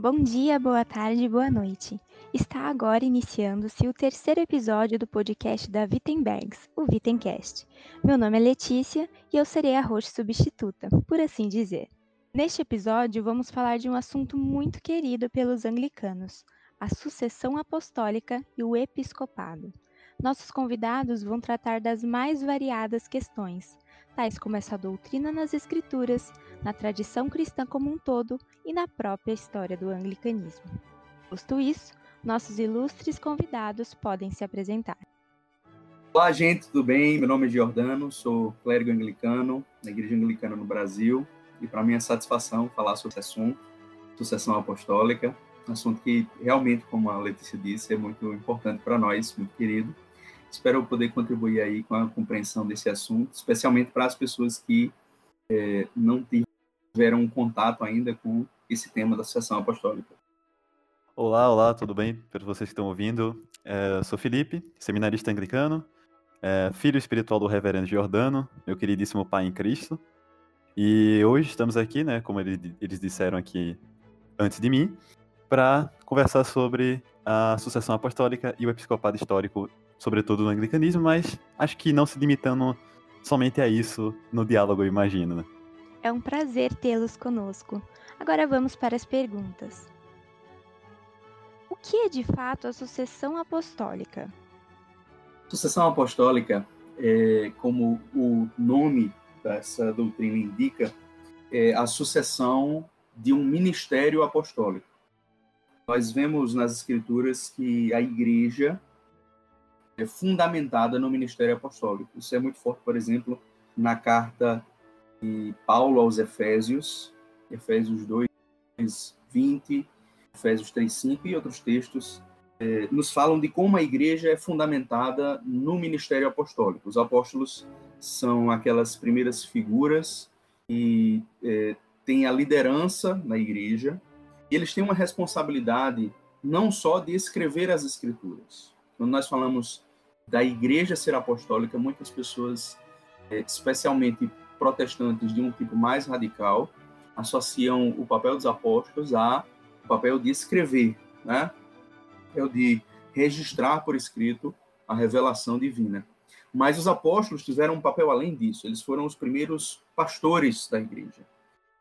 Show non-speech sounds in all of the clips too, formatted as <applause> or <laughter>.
Bom dia, boa tarde, boa noite. Está agora iniciando-se o terceiro episódio do podcast da Wittenbergs, o Wittencast. Meu nome é Letícia e eu serei a host substituta, por assim dizer. Neste episódio, vamos falar de um assunto muito querido pelos anglicanos: a sucessão apostólica e o episcopado. Nossos convidados vão tratar das mais variadas questões, tais como essa doutrina nas Escrituras, na tradição cristã como um todo e na própria história do anglicanismo. Posto isso, nossos ilustres convidados podem se apresentar. Olá, gente, tudo bem? Meu nome é Giordano, sou clérigo anglicano na Igreja Anglicana no Brasil e para mim é satisfação falar sobre esse assunto, sucessão apostólica, um assunto que realmente, como a Letícia disse, é muito importante para nós, muito querido Espero poder contribuir aí com a compreensão desse assunto, especialmente para as pessoas que é, não tiveram contato ainda com esse tema da sucessão apostólica. Olá, olá, tudo bem? Para vocês que estão ouvindo, é, sou Felipe, seminarista anglicano, é, filho espiritual do reverendo Giordano, meu queridíssimo pai em Cristo. E hoje estamos aqui, né, como eles disseram aqui antes de mim, para conversar sobre a sucessão apostólica e o episcopado histórico sobretudo no anglicanismo, mas acho que não se limitando somente a isso no diálogo, eu imagino. Né? É um prazer tê-los conosco. Agora vamos para as perguntas. O que é de fato a sucessão apostólica? Sucessão apostólica, é, como o nome dessa doutrina indica, é a sucessão de um ministério apostólico. Nós vemos nas escrituras que a igreja fundamentada no ministério apostólico. Isso é muito forte, por exemplo, na carta de Paulo aos Efésios, Efésios 2, 20, Efésios 3, 5 e outros textos, é, nos falam de como a igreja é fundamentada no ministério apostólico. Os apóstolos são aquelas primeiras figuras que é, têm a liderança na igreja, e eles têm uma responsabilidade não só de escrever as escrituras. Quando nós falamos da igreja ser apostólica, muitas pessoas, é, especialmente protestantes de um tipo mais radical, associam o papel dos apóstolos a o papel de escrever, né? Papel de registrar por escrito a revelação divina. Mas os apóstolos tiveram um papel além disso, eles foram os primeiros pastores da igreja.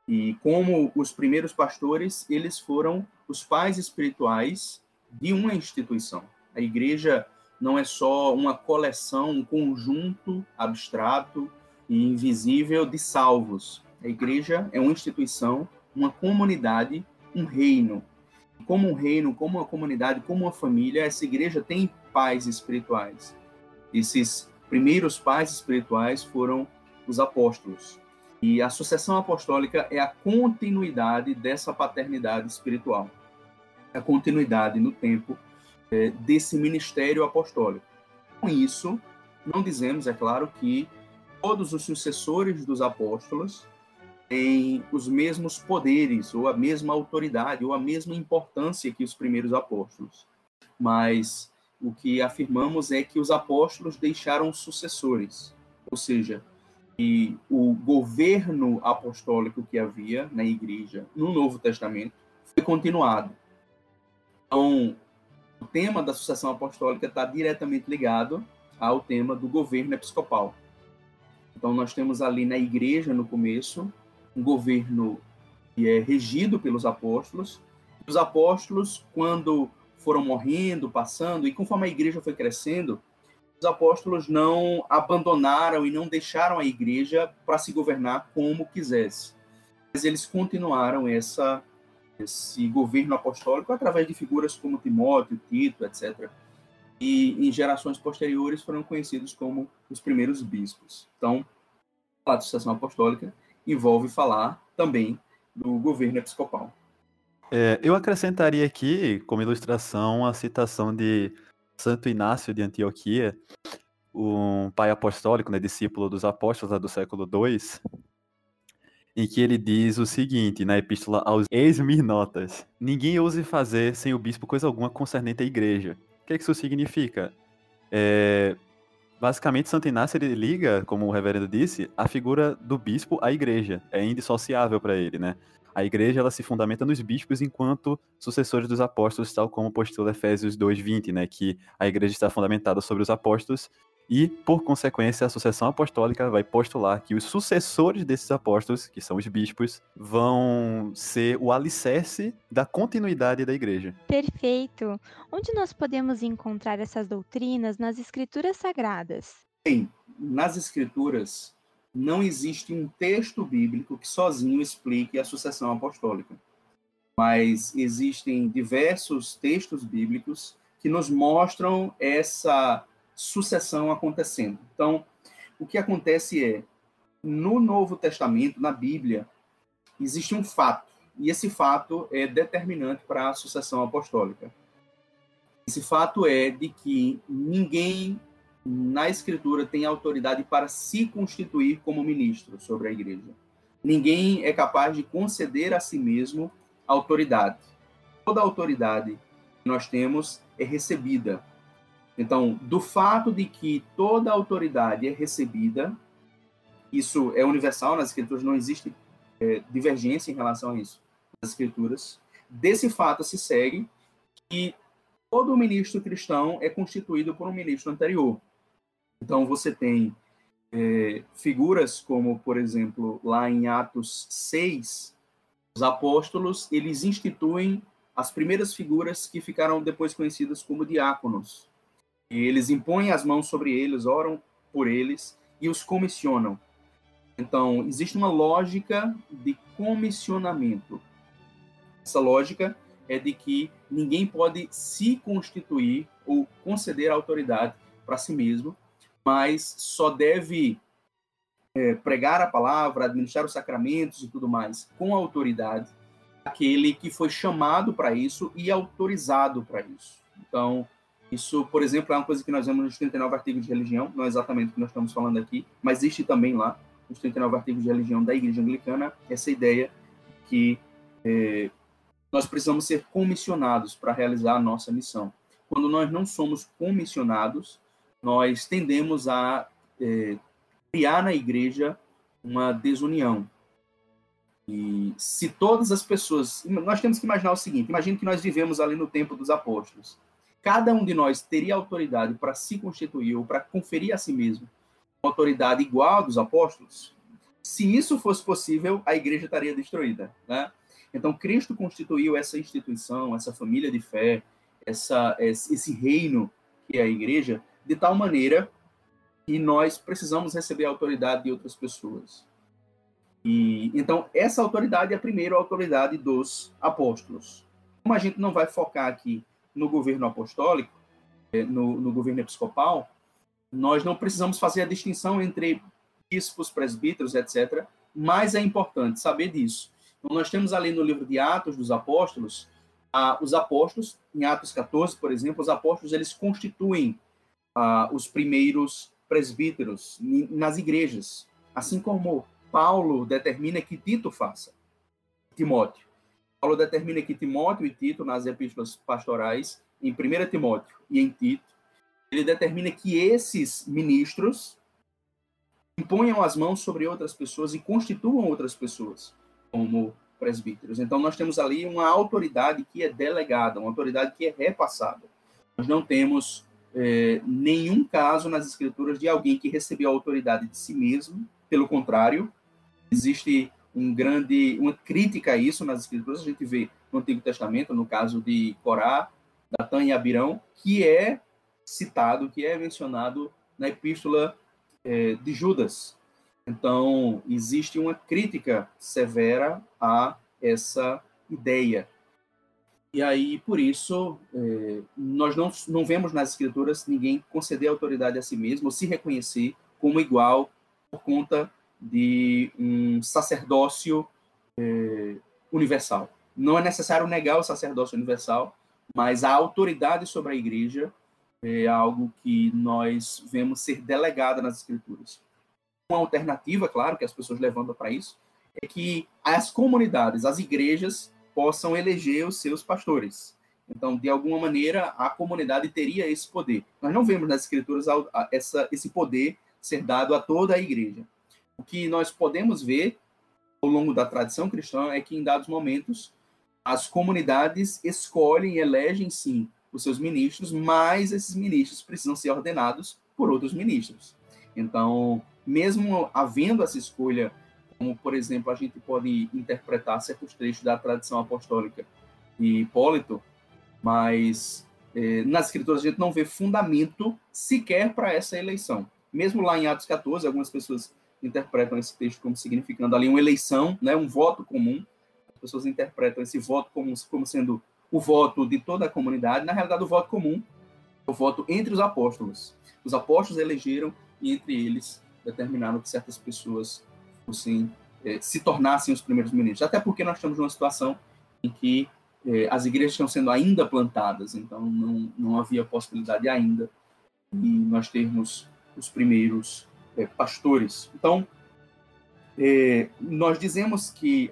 E como os primeiros pastores, eles foram os pais espirituais de uma instituição. A igreja não é só uma coleção, um conjunto abstrato e invisível de salvos. A igreja é uma instituição, uma comunidade, um reino. Como um reino, como uma comunidade, como uma família, essa igreja tem pais espirituais. Esses primeiros pais espirituais foram os apóstolos. E a sucessão apostólica é a continuidade dessa paternidade espiritual. A continuidade no tempo é, desse ministério apostólico. Com isso, não dizemos, é claro, que todos os sucessores dos apóstolos têm os mesmos poderes, ou a mesma autoridade, ou a mesma importância que os primeiros apóstolos. Mas o que afirmamos é que os apóstolos deixaram sucessores, ou seja, que o governo apostólico que havia na igreja no Novo Testamento foi continuado. Então, o tema da sucessão apostólica está diretamente ligado ao tema do governo episcopal. Então, nós temos ali na igreja, no começo, um governo que é regido pelos apóstolos. Os apóstolos, quando foram morrendo, passando, e conforme a igreja foi crescendo, os apóstolos não abandonaram e não deixaram a igreja para se governar como quisesse. Mas eles continuaram essa esse governo apostólico através de figuras como Timóteo, Tito, etc. E em gerações posteriores foram conhecidos como os primeiros bispos. Então, a sucessão apostólica envolve falar também do governo episcopal. É, eu acrescentaria aqui, como ilustração, a citação de Santo Inácio de Antioquia, um pai apostólico, né, discípulo dos apóstolos do século II, em que ele diz o seguinte, na epístola aos ex-mirnotas: Ninguém ouse fazer sem o bispo coisa alguma concernente à igreja. O que, é que isso significa? É, basicamente, Santo Inácio ele liga, como o reverendo disse, a figura do bispo à igreja. É indissociável para ele, né? a igreja ela se fundamenta nos bispos enquanto sucessores dos apóstolos, tal como postula Efésios 2:20, né, que a igreja está fundamentada sobre os apóstolos e, por consequência, a sucessão apostólica vai postular que os sucessores desses apóstolos, que são os bispos, vão ser o alicerce da continuidade da igreja. Perfeito. Onde nós podemos encontrar essas doutrinas nas escrituras sagradas? Bem, nas escrituras não existe um texto bíblico que sozinho explique a sucessão apostólica. Mas existem diversos textos bíblicos que nos mostram essa sucessão acontecendo. Então, o que acontece é, no Novo Testamento, na Bíblia, existe um fato, e esse fato é determinante para a sucessão apostólica. Esse fato é de que ninguém na Escritura tem autoridade para se constituir como ministro sobre a igreja. Ninguém é capaz de conceder a si mesmo autoridade. Toda autoridade que nós temos é recebida então, do fato de que toda autoridade é recebida, isso é universal nas escrituras, não existe é, divergência em relação a isso nas escrituras. Desse fato se segue que todo ministro cristão é constituído por um ministro anterior. Então, você tem é, figuras como, por exemplo, lá em Atos 6, os apóstolos, eles instituem as primeiras figuras que ficaram depois conhecidas como diáconos. Eles impõem as mãos sobre eles, oram por eles e os comissionam. Então, existe uma lógica de comissionamento. Essa lógica é de que ninguém pode se constituir ou conceder autoridade para si mesmo, mas só deve é, pregar a palavra, administrar os sacramentos e tudo mais com autoridade aquele que foi chamado para isso e autorizado para isso. Então, isso, por exemplo, é uma coisa que nós vemos nos 39 artigos de religião, não é exatamente o que nós estamos falando aqui, mas existe também lá, nos 39 artigos de religião da Igreja Anglicana, essa ideia que é, nós precisamos ser comissionados para realizar a nossa missão. Quando nós não somos comissionados, nós tendemos a é, criar na igreja uma desunião. E se todas as pessoas. Nós temos que imaginar o seguinte: imagine que nós vivemos ali no tempo dos apóstolos cada um de nós teria autoridade para se constituir ou para conferir a si mesmo uma autoridade igual dos apóstolos, se isso fosse possível, a igreja estaria destruída, né? Então, Cristo constituiu essa instituição, essa família de fé, essa, esse reino que é a igreja, de tal maneira que nós precisamos receber a autoridade de outras pessoas. E então essa autoridade é primeiro a autoridade dos apóstolos. Como a gente não vai focar aqui no governo apostólico, é, no, no governo episcopal, nós não precisamos fazer a distinção entre bispos, presbíteros, etc., mas é importante saber disso. Então, nós temos ali no livro de Atos dos Apóstolos, ah, os apóstolos, em Atos 14, por exemplo, os apóstolos eles constituem ah, os primeiros presbíteros nas igrejas, assim como Paulo determina que Tito faça, Timóteo. Paulo determina que Timóteo e Tito, nas epístolas pastorais, em 1 Timóteo e em Tito, ele determina que esses ministros imponham as mãos sobre outras pessoas e constituam outras pessoas como presbíteros. Então, nós temos ali uma autoridade que é delegada, uma autoridade que é repassada. Nós não temos é, nenhum caso nas escrituras de alguém que recebeu a autoridade de si mesmo, pelo contrário, existe um grande, uma crítica a isso nas escrituras. A gente vê no Antigo Testamento, no caso de Corá, Datã e Abirão, que é citado, que é mencionado na epístola é, de Judas. Então, existe uma crítica severa a essa ideia. E aí, por isso, é, nós não, não vemos nas escrituras ninguém conceder autoridade a si mesmo ou se reconhecer como igual por conta de um sacerdócio é, universal. Não é necessário negar o sacerdócio universal, mas a autoridade sobre a igreja é algo que nós vemos ser delegada nas escrituras. Uma alternativa, claro, que as pessoas levantam para isso, é que as comunidades, as igrejas, possam eleger os seus pastores. Então, de alguma maneira, a comunidade teria esse poder. Nós não vemos nas escrituras essa, esse poder ser dado a toda a igreja o que nós podemos ver ao longo da tradição cristã é que em dados momentos as comunidades escolhem e elegem sim os seus ministros, mas esses ministros precisam ser ordenados por outros ministros. Então, mesmo havendo essa escolha, como por exemplo a gente pode interpretar certos trechos da tradição apostólica de Hipólito, mas eh, nas escrituras a gente não vê fundamento sequer para essa eleição. Mesmo lá em Atos 14, algumas pessoas interpretam esse texto como significando ali uma eleição, né, um voto comum. As pessoas interpretam esse voto como, como sendo o voto de toda a comunidade. Na realidade, o voto comum é o voto entre os apóstolos. Os apóstolos elegeram e entre eles determinaram que certas pessoas fossem, eh, se tornassem os primeiros ministros. Até porque nós estamos numa situação em que eh, as igrejas estão sendo ainda plantadas, então não, não havia possibilidade ainda de nós termos os primeiros é, pastores. Então, é, nós dizemos que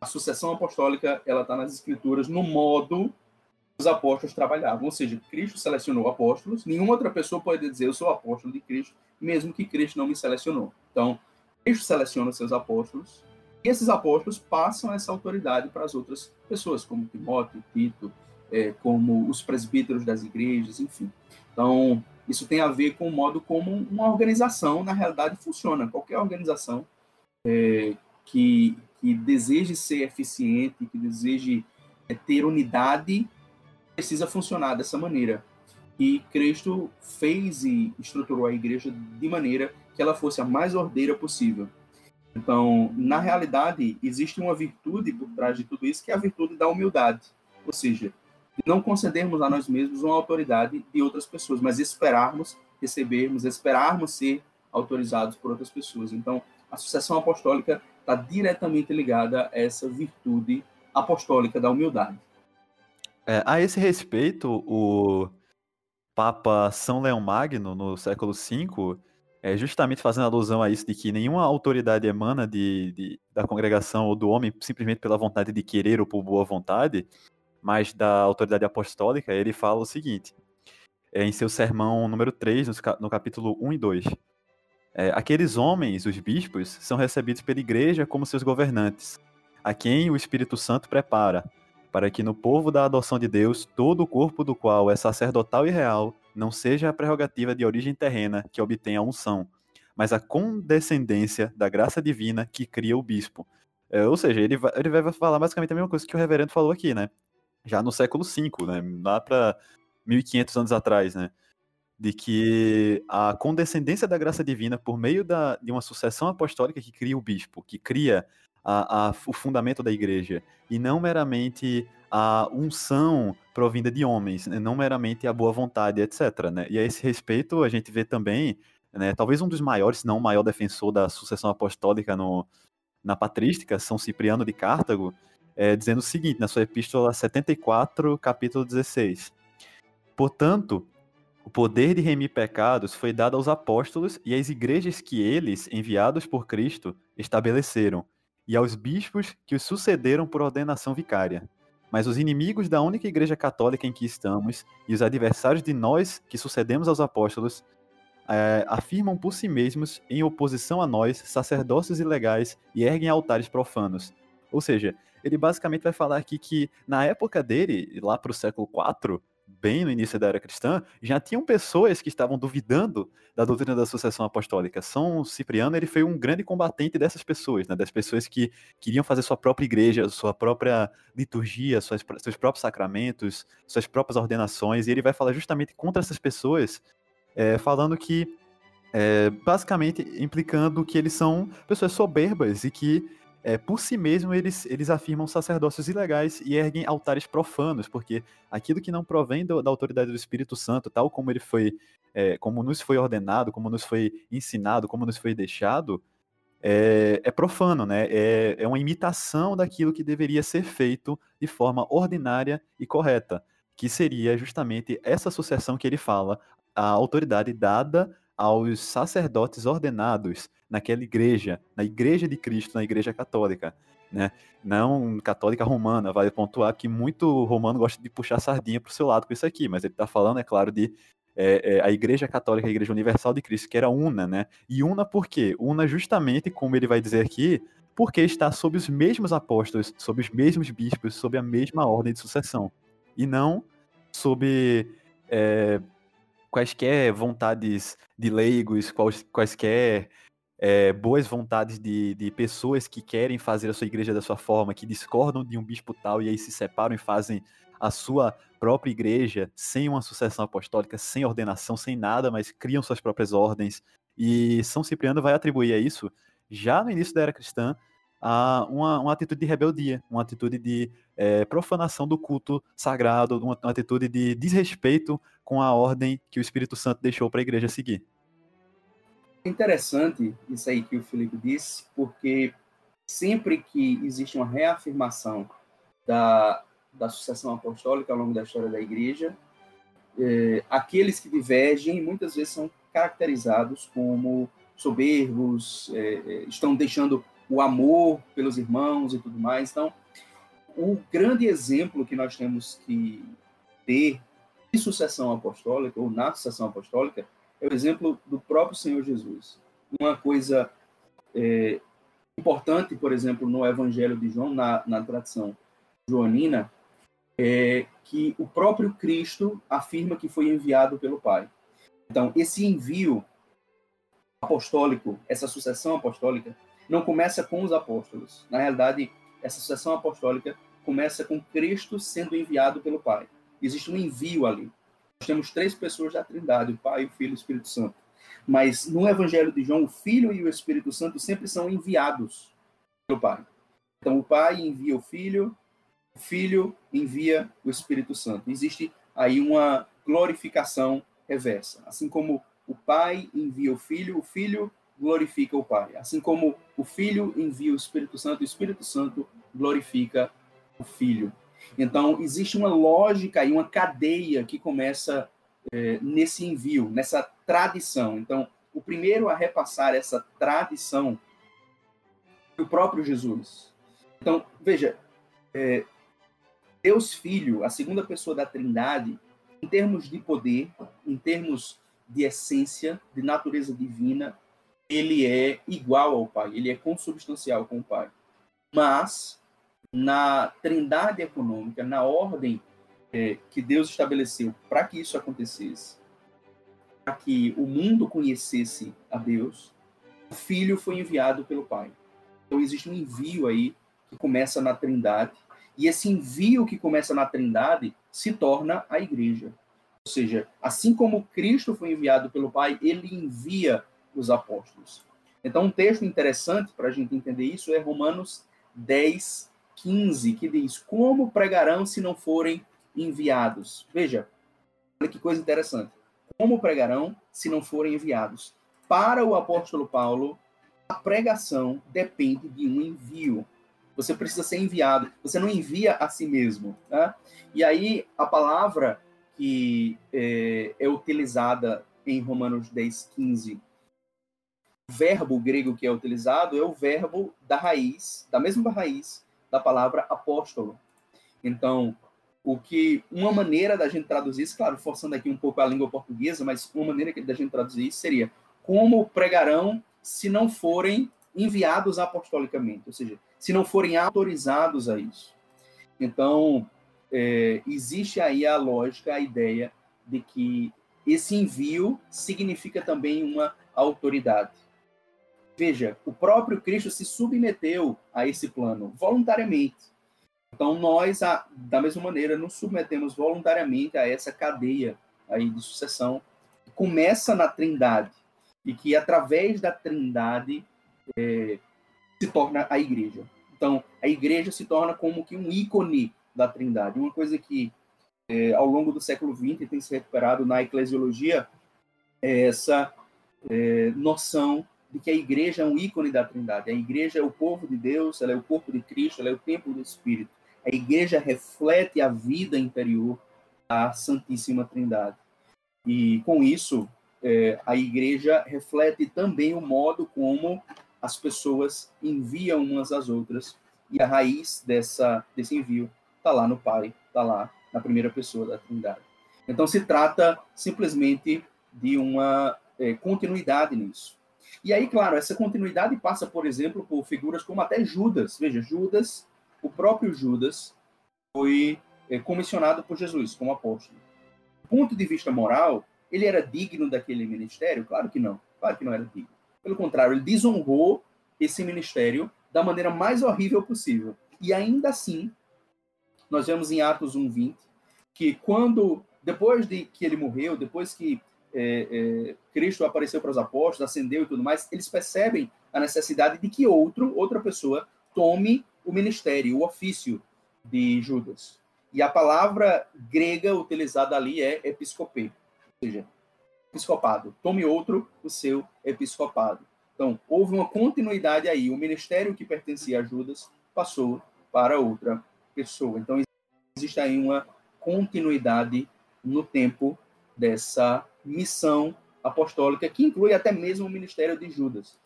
a sucessão apostólica ela está nas escrituras no modo que os apóstolos trabalhavam, ou seja, Cristo selecionou apóstolos, nenhuma outra pessoa pode dizer eu sou apóstolo de Cristo, mesmo que Cristo não me selecionou. Então, Cristo seleciona seus apóstolos, e esses apóstolos passam essa autoridade para as outras pessoas, como Timóteo, Tito, é, como os presbíteros das igrejas, enfim. Então, isso tem a ver com o modo como uma organização, na realidade, funciona. Qualquer organização é, que, que deseje ser eficiente, que deseje é, ter unidade, precisa funcionar dessa maneira. E Cristo fez e estruturou a igreja de maneira que ela fosse a mais ordeira possível. Então, na realidade, existe uma virtude por trás de tudo isso, que é a virtude da humildade. Ou seja, não concedermos a nós mesmos uma autoridade de outras pessoas, mas esperarmos recebermos, esperarmos ser autorizados por outras pessoas. Então, a sucessão apostólica está diretamente ligada a essa virtude apostólica da humildade. É, a esse respeito, o Papa São Leão Magno, no século V, é justamente fazendo alusão a isso, de que nenhuma autoridade emana de, de, da congregação ou do homem simplesmente pela vontade de querer ou por boa vontade, mas da autoridade apostólica, ele fala o seguinte, é, em seu sermão número 3, no, capítulo 1 e 2. É, Aqueles homens, os bispos, são recebidos pela igreja como seus governantes, a quem o Espírito Santo prepara, para que no povo da adoção de Deus, todo o corpo do qual é sacerdotal e real, não seja a prerrogativa de origem terrena que obtém a unção, mas a condescendência da graça divina que cria o bispo. É, ou seja, ele vai, ele vai falar basicamente a mesma coisa que o reverendo falou aqui, né? Já no século V, né? Lá para 1500 anos atrás, né? De que a condescendência da graça divina por meio da, de uma sucessão apostólica que cria o bispo, que cria a, a, o fundamento da igreja, e não meramente a unção provinda de homens, né? não meramente a boa vontade, etc. Né? E a esse respeito, a gente vê também, né, talvez um dos maiores, se não o maior defensor da sucessão apostólica no, na patrística, São Cipriano de Cartago, é, dizendo o seguinte, na sua epístola 74, capítulo 16. Portanto, o poder de remir pecados foi dado aos apóstolos e às igrejas que eles, enviados por Cristo, estabeleceram, e aos bispos que os sucederam por ordenação vicária. Mas os inimigos da única igreja católica em que estamos e os adversários de nós que sucedemos aos apóstolos é, afirmam por si mesmos, em oposição a nós, sacerdócios ilegais e erguem altares profanos. Ou seja, ele basicamente vai falar aqui que na época dele, lá para o século IV, bem no início da era cristã, já tinham pessoas que estavam duvidando da doutrina da sucessão apostólica. São Cipriano ele foi um grande combatente dessas pessoas, né? das pessoas que queriam fazer sua própria igreja, sua própria liturgia, suas, seus próprios sacramentos, suas próprias ordenações, e ele vai falar justamente contra essas pessoas, é, falando que, é, basicamente, implicando que eles são pessoas soberbas e que é, por si mesmo eles, eles afirmam sacerdócios ilegais e erguem altares profanos, porque aquilo que não provém do, da autoridade do Espírito Santo, tal como ele foi, é, como nos foi ordenado, como nos foi ensinado, como nos foi deixado, é, é profano, né? É, é uma imitação daquilo que deveria ser feito de forma ordinária e correta, que seria justamente essa sucessão que ele fala, a autoridade dada aos sacerdotes ordenados naquela igreja, na igreja de Cristo, na igreja católica, né? Não católica romana, vale pontuar que muito romano gosta de puxar sardinha para o seu lado com isso aqui, mas ele está falando, é claro, de é, é, a Igreja Católica, a Igreja Universal de Cristo, que era una, né? E una por quê? Una justamente, como ele vai dizer aqui, porque está sob os mesmos apóstolos, sob os mesmos bispos, sob a mesma ordem de sucessão. E não sob é, quaisquer vontades de leigos, quais, quaisquer é, boas vontades de, de pessoas que querem fazer a sua igreja da sua forma, que discordam de um bispo tal e aí se separam e fazem a sua própria igreja sem uma sucessão apostólica, sem ordenação, sem nada, mas criam suas próprias ordens. E São Cipriano vai atribuir a isso, já no início da era cristã, a uma, uma atitude de rebeldia, uma atitude de é, profanação do culto sagrado, uma, uma atitude de desrespeito com a ordem que o Espírito Santo deixou para a igreja seguir. Interessante isso aí que o Felipe disse, porque sempre que existe uma reafirmação da, da sucessão apostólica ao longo da história da igreja, é, aqueles que divergem muitas vezes são caracterizados como soberbos, é, é, estão deixando o amor pelos irmãos e tudo mais. Então, o grande exemplo que nós temos que ter sucessão apostólica, ou na sucessão apostólica, é o exemplo do próprio Senhor Jesus. Uma coisa é, importante, por exemplo, no Evangelho de João, na, na tradição joanina, é que o próprio Cristo afirma que foi enviado pelo Pai. Então, esse envio apostólico, essa sucessão apostólica, não começa com os apóstolos. Na realidade, essa sucessão apostólica começa com Cristo sendo enviado pelo Pai. Existe um envio ali. Nós temos três pessoas da Trindade, o Pai, o Filho e o Espírito Santo. Mas no Evangelho de João, o Filho e o Espírito Santo sempre são enviados pelo Pai. Então, o Pai envia o Filho, o Filho envia o Espírito Santo. Existe aí uma glorificação reversa. Assim como o Pai envia o Filho, o Filho glorifica o Pai. Assim como o Filho envia o Espírito Santo, o Espírito Santo glorifica o Filho. Então, existe uma lógica e uma cadeia que começa é, nesse envio, nessa tradição. Então, o primeiro a repassar essa tradição é o próprio Jesus. Então, veja, é, Deus Filho, a segunda pessoa da Trindade, em termos de poder, em termos de essência, de natureza divina, ele é igual ao Pai, ele é consubstancial com o Pai. Mas, na trindade econômica, na ordem é, que Deus estabeleceu para que isso acontecesse, para que o mundo conhecesse a Deus, o Filho foi enviado pelo Pai. Então, existe um envio aí que começa na trindade, e esse envio que começa na trindade se torna a igreja. Ou seja, assim como Cristo foi enviado pelo Pai, ele envia os apóstolos. Então, um texto interessante para a gente entender isso é Romanos 10, 15, que diz: Como pregarão se não forem enviados? Veja, olha que coisa interessante. Como pregarão se não forem enviados? Para o apóstolo Paulo, a pregação depende de um envio. Você precisa ser enviado. Você não envia a si mesmo. Tá? E aí, a palavra que é, é utilizada em Romanos 10, 15 verbo grego que é utilizado é o verbo da raiz, da mesma raiz da palavra apóstolo. Então, o que uma maneira da gente traduzir isso, claro, forçando aqui um pouco a língua portuguesa, mas uma maneira da gente traduzir isso seria como pregarão se não forem enviados apostolicamente, ou seja, se não forem autorizados a isso. Então, é, existe aí a lógica, a ideia de que esse envio significa também uma autoridade. Veja, o próprio Cristo se submeteu a esse plano voluntariamente. Então nós, da mesma maneira, nos submetemos voluntariamente a essa cadeia aí de sucessão que começa na Trindade e que através da Trindade é, se torna a Igreja. Então a Igreja se torna como que um ícone da Trindade, uma coisa que é, ao longo do século XX tem se recuperado na eclesiologia é essa é, noção de que a igreja é um ícone da Trindade. A igreja é o povo de Deus, ela é o corpo de Cristo, ela é o templo do Espírito. A igreja reflete a vida interior da Santíssima Trindade. E com isso, é, a igreja reflete também o modo como as pessoas enviam umas às outras. E a raiz dessa, desse envio está lá no Pai, está lá na primeira pessoa da Trindade. Então se trata simplesmente de uma é, continuidade nisso. E aí, claro, essa continuidade passa, por exemplo, por figuras como até Judas. Veja, Judas, o próprio Judas, foi é, comissionado por Jesus como apóstolo. Do ponto de vista moral, ele era digno daquele ministério? Claro que não. Claro que não era digno. Pelo contrário, ele desonrou esse ministério da maneira mais horrível possível. E ainda assim, nós vemos em Atos 1:20 que quando depois de que ele morreu, depois que é, é, Cristo apareceu para os apóstolos, ascendeu e tudo mais, eles percebem a necessidade de que outro, outra pessoa, tome o ministério, o ofício de Judas. E a palavra grega utilizada ali é episcopê, ou seja, episcopado. Tome outro o seu episcopado. Então, houve uma continuidade aí. O ministério que pertencia a Judas passou para outra pessoa. Então, existe aí uma continuidade no tempo dessa missão apostólica, que inclui até mesmo o ministério de Judas.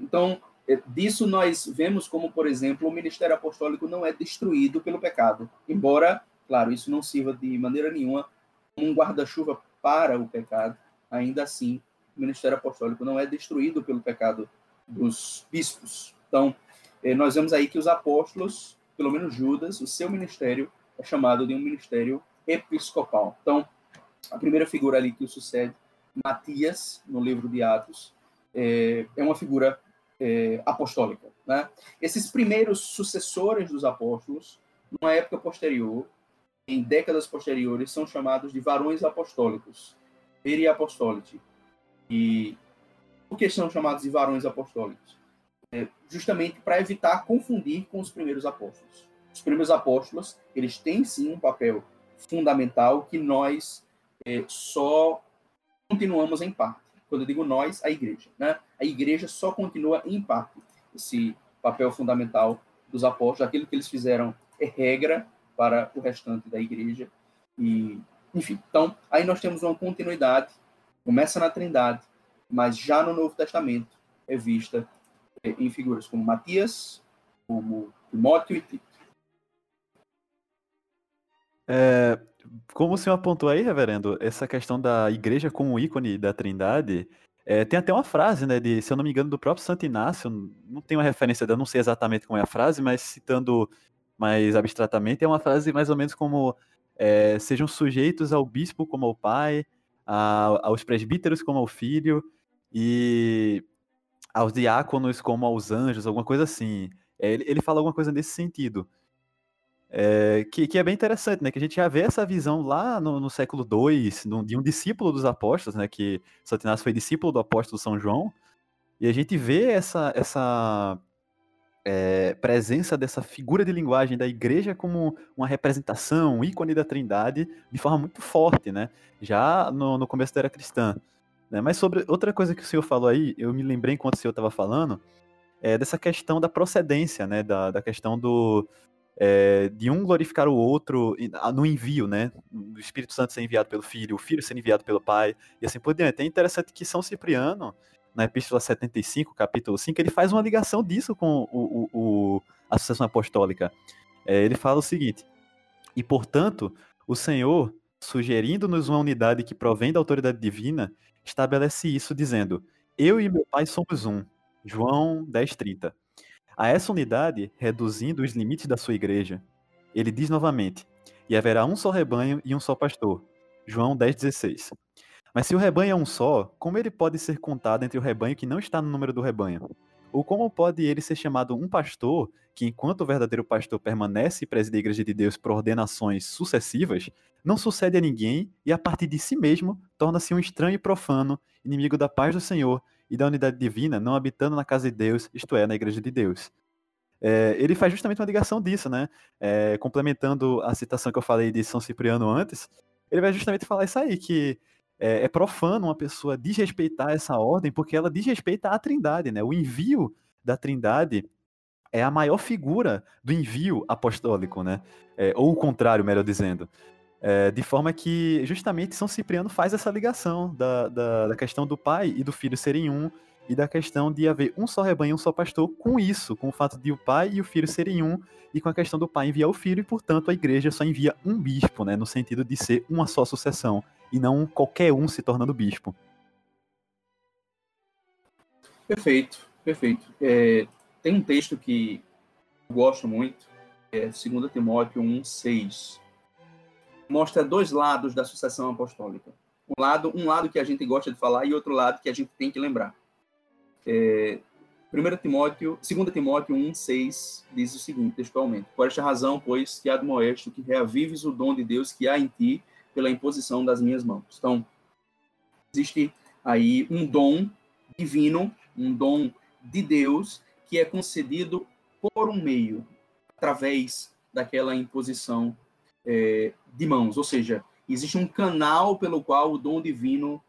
Então, é, disso nós vemos como, por exemplo, o ministério apostólico não é destruído pelo pecado, embora, claro, isso não sirva de maneira nenhuma um guarda-chuva para o pecado, ainda assim, o ministério apostólico não é destruído pelo pecado dos bispos. Então, é, nós vemos aí que os apóstolos, pelo menos Judas, o seu ministério é chamado de um ministério episcopal. Então, a primeira figura ali que o sucede, Matias, no livro de Atos, é, é uma figura é, apostólica. Né? Esses primeiros sucessores dos apóstolos, numa época posterior, em décadas posteriores, são chamados de varões apostólicos, peri apostolite. E por que são chamados de varões apostólicos? É justamente para evitar confundir com os primeiros apóstolos. Os primeiros apóstolos, eles têm sim um papel fundamental que nós é, só continuamos em parte. Quando eu digo nós, a igreja. Né? A igreja só continua em parte esse papel fundamental dos apóstolos. Aquilo que eles fizeram é regra para o restante da igreja. E, enfim, então, aí nós temos uma continuidade. Começa na Trindade, mas já no Novo Testamento é vista é, em figuras como Matias, como Timóteo e Tito. É, como o senhor apontou aí, reverendo, essa questão da igreja como ícone da trindade, é, tem até uma frase, né, de, se eu não me engano, do próprio Santo Inácio, não tem uma referência, eu não sei exatamente como é a frase, mas citando mais abstratamente, é uma frase mais ou menos como é, sejam sujeitos ao bispo como ao pai, a, aos presbíteros como ao filho, e aos diáconos como aos anjos, alguma coisa assim. É, ele, ele fala alguma coisa nesse sentido. É, que, que, é bem interessante, né? Que a gente já vê essa visão lá no, no século II, de um discípulo dos apóstolos, né? Que Inácio foi discípulo do apóstolo São João. E a gente vê essa, essa é, presença dessa figura de linguagem da igreja como uma representação, um ícone da trindade, de forma muito forte, né? Já no, no começo da era cristã. Né? Mas sobre outra coisa que o senhor falou aí, eu me lembrei enquanto o senhor estava falando, é dessa questão da procedência, né? Da, da questão do, é, de um glorificar o outro no envio, né? O Espírito Santo ser enviado pelo Filho, o Filho ser enviado pelo Pai, e assim por diante. É interessante que São Cipriano, na Epístola 75, capítulo 5, ele faz uma ligação disso com o, o, o a sucessão apostólica. É, ele fala o seguinte: E portanto, o Senhor, sugerindo-nos uma unidade que provém da autoridade divina, estabelece isso, dizendo: Eu e meu Pai somos um. João 10, 30. A essa unidade, reduzindo os limites da sua igreja, ele diz novamente: E haverá um só rebanho e um só pastor. João 10,16. Mas se o rebanho é um só, como ele pode ser contado entre o rebanho que não está no número do rebanho? Ou como pode ele ser chamado um pastor, que enquanto o verdadeiro pastor permanece e preside a igreja de Deus por ordenações sucessivas, não sucede a ninguém e a partir de si mesmo torna-se um estranho e profano, inimigo da paz do Senhor e da unidade divina, não habitando na casa de Deus, isto é, na igreja de Deus. É, ele faz justamente uma ligação disso, né? É, complementando a citação que eu falei de São Cipriano antes, ele vai justamente falar isso aí, que é, é profano uma pessoa desrespeitar essa ordem, porque ela desrespeita a trindade, né? O envio da trindade é a maior figura do envio apostólico, né? É, ou o contrário, melhor dizendo. É, de forma que justamente São Cipriano faz essa ligação da, da, da, questão do pai e do filho serem um e da questão de haver um só rebanho, um só pastor, com isso, com o fato de o pai e o filho serem um e com a questão do pai enviar o filho e, portanto, a igreja só envia um bispo, né, no sentido de ser uma só sucessão e não qualquer um se tornando bispo. Perfeito, perfeito. É, tem um texto que eu gosto muito, é 2 Timóteo 1, 6. Mostra dois lados da sucessão apostólica. Um lado, um lado que a gente gosta de falar e outro lado que a gente tem que lembrar. É, 1 Timóteo, 2 Timóteo 1, 6 diz o seguinte, textualmente: Por esta razão, pois, te admoesto que reavives o dom de Deus que há em ti pela imposição das minhas mãos. Então, existe aí um dom divino, um dom de Deus que é concedido por um meio, através daquela imposição é, de mãos. Ou seja, existe um canal pelo qual o dom divino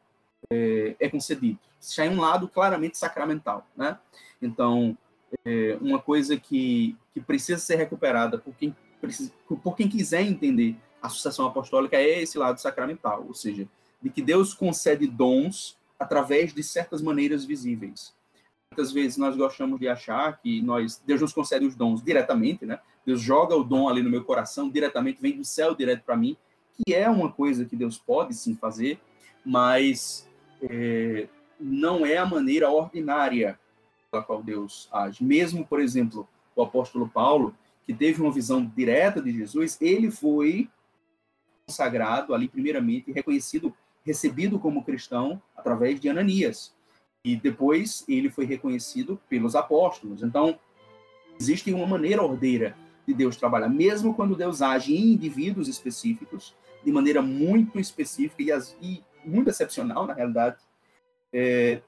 é, é concedido. Isso é um lado claramente sacramental, né? Então, é uma coisa que, que precisa ser recuperada por quem, precisa, por quem quiser entender a sucessão apostólica é esse lado sacramental, ou seja, de que Deus concede dons através de certas maneiras visíveis. Muitas vezes nós gostamos de achar que nós Deus nos concede os dons diretamente, né? Deus joga o dom ali no meu coração diretamente, vem do céu direto para mim, que é uma coisa que Deus pode sim fazer, mas é, não é a maneira ordinária pela qual Deus age. Mesmo, por exemplo, o apóstolo Paulo, que teve uma visão direta de Jesus, ele foi consagrado ali primeiramente, reconhecido, recebido como cristão através de Ananias. E depois ele foi reconhecido pelos apóstolos. Então, existe uma maneira ordeira de Deus trabalhar, mesmo quando Deus age em indivíduos específicos, de maneira muito específica e, as, e muito excepcional, na realidade, é,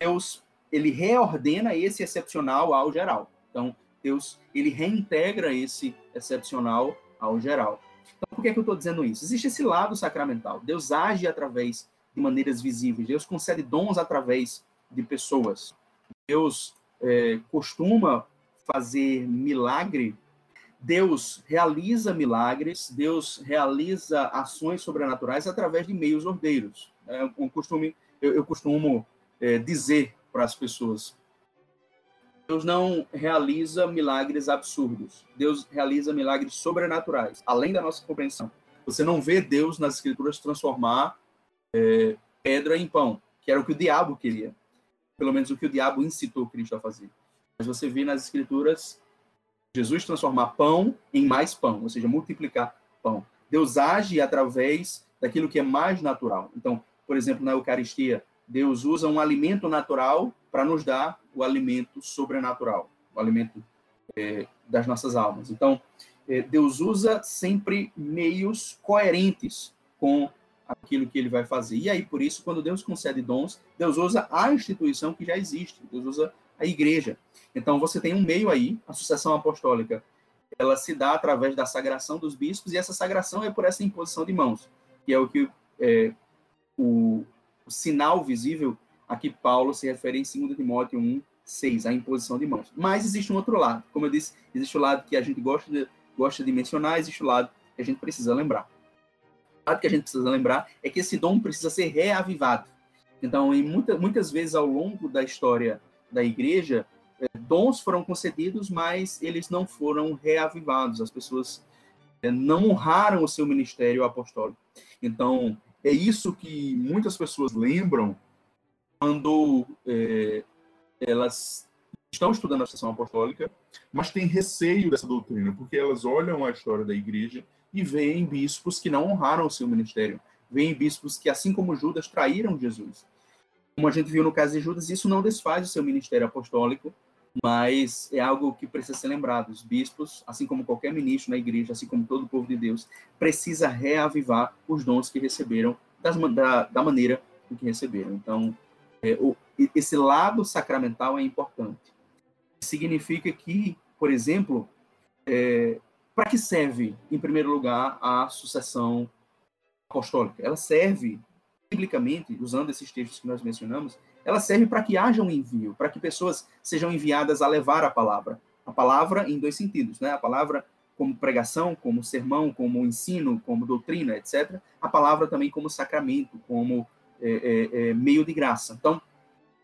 Deus ele reordena esse excepcional ao geral. Então, Deus ele reintegra esse excepcional ao geral. Então, por que, é que eu estou dizendo isso? Existe esse lado sacramental. Deus age através de maneiras visíveis. Deus concede dons através de pessoas. Deus é, costuma fazer milagre. Deus realiza milagres. Deus realiza ações sobrenaturais através de meios ordeiros. É um costume, eu, eu costumo é, dizer para as pessoas. Deus não realiza milagres absurdos. Deus realiza milagres sobrenaturais, além da nossa compreensão. Você não vê Deus nas Escrituras transformar é, pedra em pão, que era o que o diabo queria. Pelo menos o que o diabo incitou Cristo a fazer. Mas você vê nas Escrituras Jesus transformar pão em mais pão, ou seja, multiplicar pão. Deus age através daquilo que é mais natural. Então, por exemplo, na Eucaristia, Deus usa um alimento natural para nos dar o alimento sobrenatural, o alimento é, das nossas almas. Então, é, Deus usa sempre meios coerentes com aquilo que ele vai fazer. E aí, por isso, quando Deus concede dons, Deus usa a instituição que já existe, Deus usa a igreja. Então, você tem um meio aí, a sucessão apostólica, ela se dá através da sagração dos bispos, e essa sagração é por essa imposição de mãos, que é o que é, o, o sinal visível a que Paulo se refere em 2 Timóteo 1, 6, a imposição de mãos. Mas existe um outro lado. Como eu disse, existe o lado que a gente gosta de, gosta de mencionar, existe o lado que a gente precisa lembrar. O lado que a gente precisa lembrar é que esse dom precisa ser reavivado. Então, em muita, muitas vezes ao longo da história da igreja, é, dons foram concedidos, mas eles não foram reavivados. As pessoas é, não honraram o seu ministério apostólico. Então, é isso que muitas pessoas lembram quando é, elas estão estudando a sessão apostólica, mas têm receio dessa doutrina, porque elas olham a história da igreja e veem bispos que não honraram o seu ministério, veem bispos que, assim como Judas, traíram Jesus. Como a gente viu no caso de Judas, isso não desfaz o seu ministério apostólico, mas é algo que precisa ser lembrado. Os bispos, assim como qualquer ministro na igreja, assim como todo o povo de Deus, precisa reavivar os dons que receberam das, da, da maneira em que receberam. Então, é, o, esse lado sacramental é importante. Significa que, por exemplo, é, para que serve, em primeiro lugar, a sucessão apostólica? Ela serve, biblicamente, usando esses textos que nós mencionamos, ela serve para que haja um envio, para que pessoas sejam enviadas a levar a palavra. A palavra em dois sentidos, né? A palavra como pregação, como sermão, como ensino, como doutrina, etc. A palavra também como sacramento, como é, é, é, meio de graça. Então,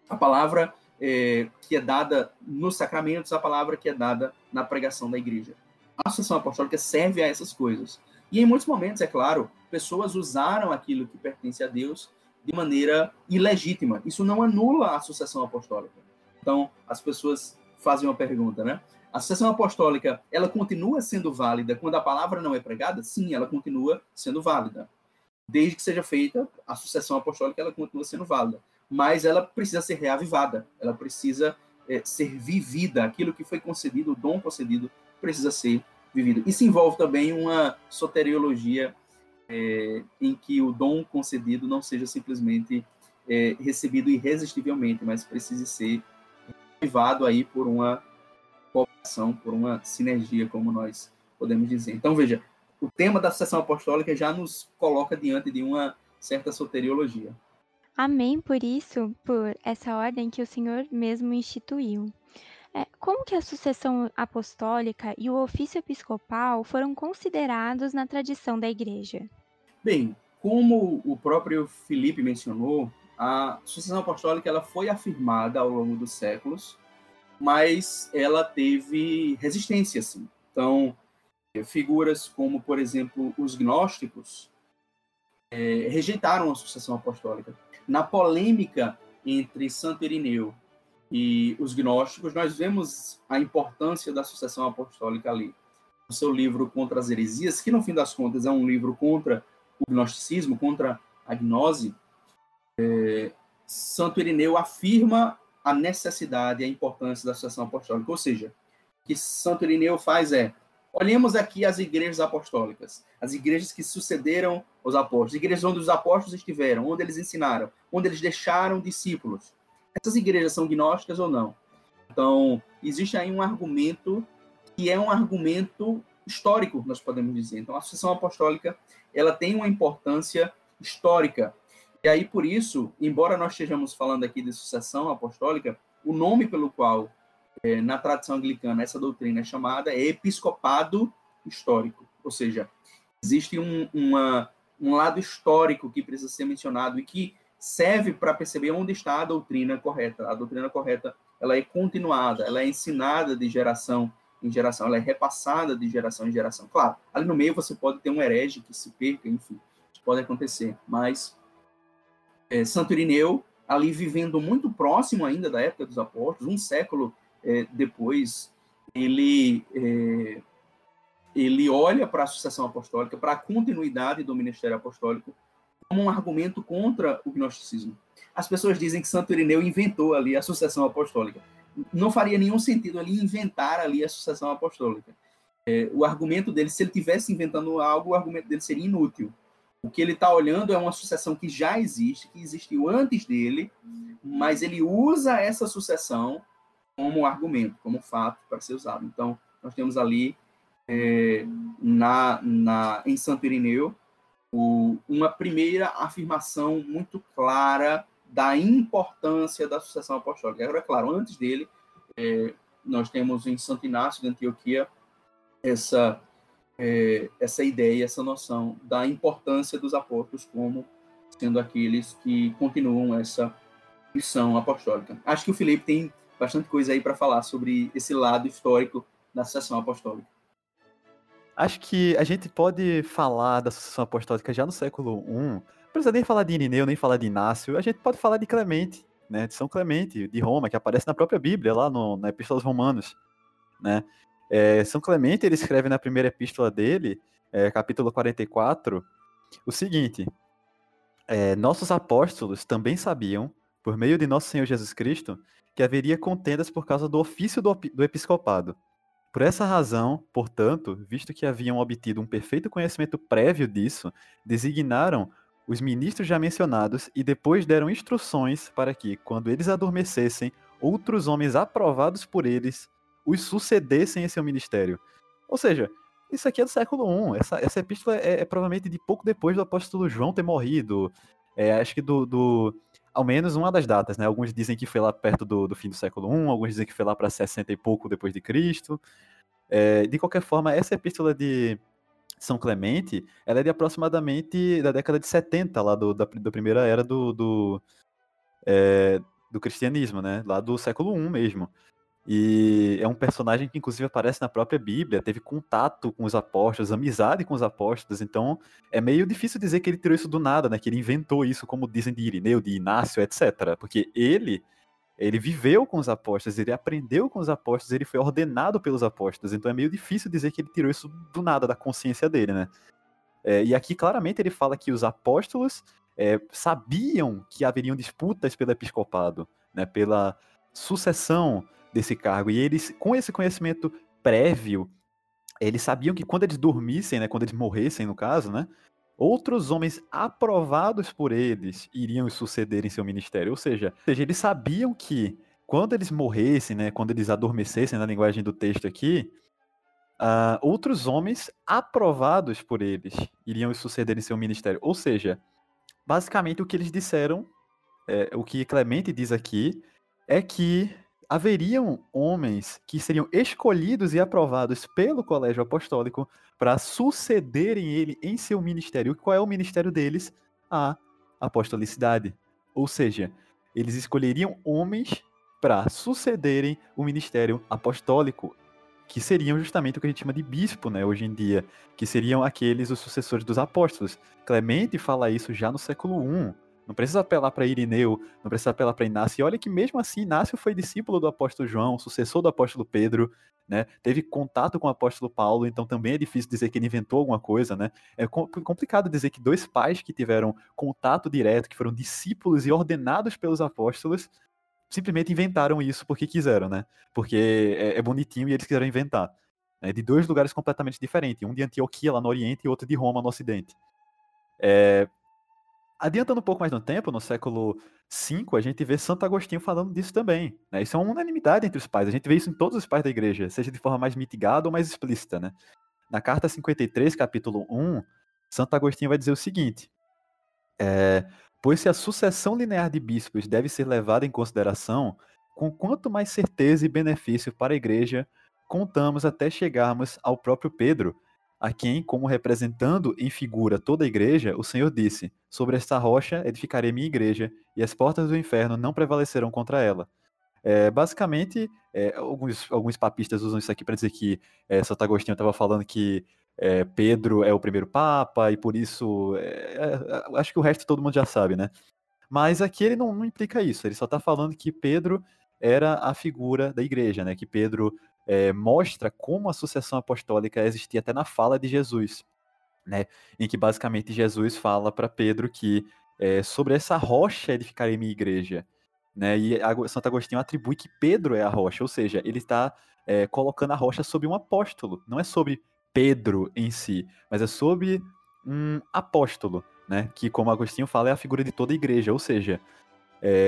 a palavra é, que é dada nos sacramentos, a palavra que é dada na pregação da igreja. A associação apostólica serve a essas coisas. E em muitos momentos, é claro, pessoas usaram aquilo que pertence a Deus de maneira ilegítima. Isso não anula a associação apostólica. Então, as pessoas fazem uma pergunta, né? A sucessão apostólica, ela continua sendo válida quando a palavra não é pregada? Sim, ela continua sendo válida. Desde que seja feita a sucessão apostólica, ela continua sendo válida. Mas ela precisa ser reavivada, ela precisa é, ser vivida. Aquilo que foi concedido, o dom concedido, precisa ser vivido. Isso envolve também uma soteriologia é, em que o dom concedido não seja simplesmente é, recebido irresistivelmente, mas precise ser motivado aí por uma cooperação, por uma sinergia, como nós podemos dizer. Então, veja, o tema da sucessão apostólica já nos coloca diante de uma certa soteriologia. Amém por isso, por essa ordem que o Senhor mesmo instituiu. É, como que a sucessão apostólica e o ofício episcopal foram considerados na tradição da igreja? Bem, como o próprio Felipe mencionou, a sucessão apostólica ela foi afirmada ao longo dos séculos, mas ela teve resistência, assim. Então, figuras como, por exemplo, os gnósticos é, rejeitaram a sucessão apostólica. Na polêmica entre Santo Irineu e os gnósticos, nós vemos a importância da sucessão apostólica ali. O seu livro Contra as Heresias, que no fim das contas é um livro contra o gnosticismo, contra a gnose, é, Santo Irineu afirma a necessidade e a importância da sucessão apostólica. Ou seja, o que Santo Irineu faz é, olhemos aqui as igrejas apostólicas, as igrejas que sucederam os apóstolos, igrejas onde os apóstolos estiveram, onde eles ensinaram, onde eles deixaram discípulos. Essas igrejas são gnósticas ou não? Então, existe aí um argumento que é um argumento histórico, nós podemos dizer. Então, a sucessão apostólica, ela tem uma importância histórica e aí, por isso, embora nós estejamos falando aqui de sucessão apostólica, o nome pelo qual, é, na tradição anglicana, essa doutrina é chamada é episcopado histórico. Ou seja, existe um, uma, um lado histórico que precisa ser mencionado e que serve para perceber onde está a doutrina correta. A doutrina correta ela é continuada, ela é ensinada de geração em geração, ela é repassada de geração em geração. Claro, ali no meio você pode ter um herege que se perca, enfim, isso pode acontecer, mas é, Santo Irineu, ali vivendo muito próximo ainda da época dos apóstolos, um século é, depois, ele, é, ele olha para a sucessão apostólica, para a continuidade do ministério apostólico, como um argumento contra o gnosticismo. As pessoas dizem que Santo Irineu inventou ali a sucessão apostólica. Não faria nenhum sentido ali inventar ali a sucessão apostólica. É, o argumento dele, se ele tivesse inventando algo, o argumento dele seria inútil. O que ele está olhando é uma sucessão que já existe, que existiu antes dele, mas ele usa essa sucessão como argumento, como fato para ser usado. Então, nós temos ali é, na, na, em Santo Irineu o, uma primeira afirmação muito clara da importância da sucessão apostólica. Agora, é claro, antes dele, é, nós temos em Santo Inácio de Antioquia essa é, essa ideia, essa noção da importância dos apóstolos como sendo aqueles que continuam essa missão apostólica. Acho que o Felipe tem bastante coisa aí para falar sobre esse lado histórico da sucessão apostólica. Acho que a gente pode falar da sucessão apostólica já no século I. Não precisa nem falar de Irineu, nem falar de Inácio. A gente pode falar de Clemente, né, de São Clemente, de Roma, que aparece na própria Bíblia, lá no, na Epístola aos Romanos. Né? É, São Clemente ele escreve na primeira epístola dele, é, capítulo 44, o seguinte: é, Nossos apóstolos também sabiam, por meio de nosso Senhor Jesus Cristo, que haveria contendas por causa do ofício do, do episcopado. Por essa razão, portanto, visto que haviam obtido um perfeito conhecimento prévio disso, designaram os ministros já mencionados e depois deram instruções para que, quando eles adormecessem, outros homens aprovados por eles os sucedessem em seu ministério. Ou seja, isso aqui é do século I. Essa, essa epístola é, é provavelmente de pouco depois do apóstolo João ter morrido. É, acho que do, do, Ao menos uma das datas, né? Alguns dizem que foi lá perto do, do fim do século I, alguns dizem que foi lá para 60 e pouco depois de Cristo. É, de qualquer forma, essa epístola de São Clemente, ela é de aproximadamente da década de 70, lá do, da, da primeira era do, do, é, do cristianismo, né? Lá do século I mesmo. E é um personagem que, inclusive, aparece na própria Bíblia, teve contato com os apóstolos, amizade com os apóstolos, então é meio difícil dizer que ele tirou isso do nada, né? Que ele inventou isso, como dizem de Irineu, de Inácio, etc. Porque ele ele viveu com os apóstolos, ele aprendeu com os apóstolos, ele foi ordenado pelos apóstolos. Então é meio difícil dizer que ele tirou isso do nada, da consciência dele, né? É, e aqui claramente ele fala que os apóstolos é, sabiam que haveriam disputas pelo episcopado, né, pela sucessão desse cargo. E eles, com esse conhecimento prévio, eles sabiam que quando eles dormissem, né, quando eles morressem, no caso, né, outros homens aprovados por eles iriam suceder em seu ministério. Ou seja, ou seja, eles sabiam que quando eles morressem, né, quando eles adormecessem na linguagem do texto aqui, uh, outros homens aprovados por eles iriam suceder em seu ministério. Ou seja, basicamente o que eles disseram, é, o que Clemente diz aqui, é que haveriam homens que seriam escolhidos e aprovados pelo colégio apostólico para sucederem ele em seu ministério. E qual é o ministério deles? A apostolicidade. Ou seja, eles escolheriam homens para sucederem o ministério apostólico, que seriam justamente o que a gente chama de bispo, né, hoje em dia, que seriam aqueles os sucessores dos apóstolos. Clemente fala isso já no século I, não precisa apelar para Irineu, não precisa apelar para Inácio. E olha que mesmo assim, Inácio foi discípulo do apóstolo João, sucessor do apóstolo Pedro, né? Teve contato com o apóstolo Paulo, então também é difícil dizer que ele inventou alguma coisa, né? É complicado dizer que dois pais que tiveram contato direto, que foram discípulos e ordenados pelos apóstolos, simplesmente inventaram isso porque quiseram, né? Porque é, é bonitinho e eles quiseram inventar. Né? De dois lugares completamente diferentes, um de Antioquia lá no Oriente e outro de Roma no Ocidente. É, Adiantando um pouco mais no tempo, no século V, a gente vê Santo Agostinho falando disso também. Né? Isso é uma unanimidade entre os pais. A gente vê isso em todos os pais da igreja, seja de forma mais mitigada ou mais explícita. Né? Na carta 53, capítulo 1, Santo Agostinho vai dizer o seguinte: é, Pois se a sucessão linear de bispos deve ser levada em consideração, com quanto mais certeza e benefício para a igreja contamos até chegarmos ao próprio Pedro, a quem, como representando em figura toda a igreja, o Senhor disse: Sobre esta rocha edificarei minha igreja, e as portas do inferno não prevalecerão contra ela. É, basicamente, é, alguns, alguns papistas usam isso aqui para dizer que é, Santo Agostinho estava falando que é, Pedro é o primeiro papa, e por isso. É, é, acho que o resto todo mundo já sabe, né? Mas aqui ele não, não implica isso, ele só está falando que Pedro era a figura da igreja, né? Que Pedro é, mostra como a sucessão apostólica existia até na fala de Jesus, né? Em que basicamente Jesus fala para Pedro que é, sobre essa rocha edificarei minha igreja, né? E Santo Agostinho atribui que Pedro é a rocha, ou seja, ele está é, colocando a rocha sobre um apóstolo, não é sobre Pedro em si, mas é sobre um apóstolo, né? Que, como Agostinho fala, é a figura de toda a igreja, ou seja,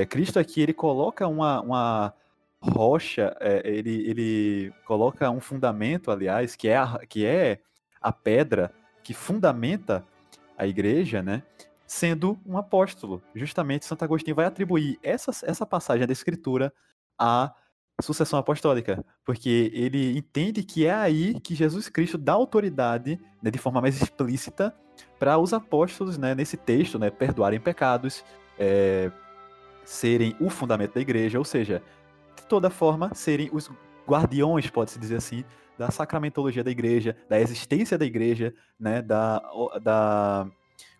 Cristo aqui ele coloca uma, uma rocha, é, ele, ele coloca um fundamento, aliás, que é, a, que é a pedra que fundamenta a igreja, né? Sendo um apóstolo. Justamente Santo Agostinho vai atribuir essa, essa passagem da escritura à sucessão apostólica, porque ele entende que é aí que Jesus Cristo dá autoridade, né, de forma mais explícita, para os apóstolos, né, nesse texto, né, perdoarem pecados, é, serem o fundamento da igreja, ou seja, toda forma, serem os guardiões, pode-se dizer assim, da sacramentologia da igreja, da existência da igreja, né, da, da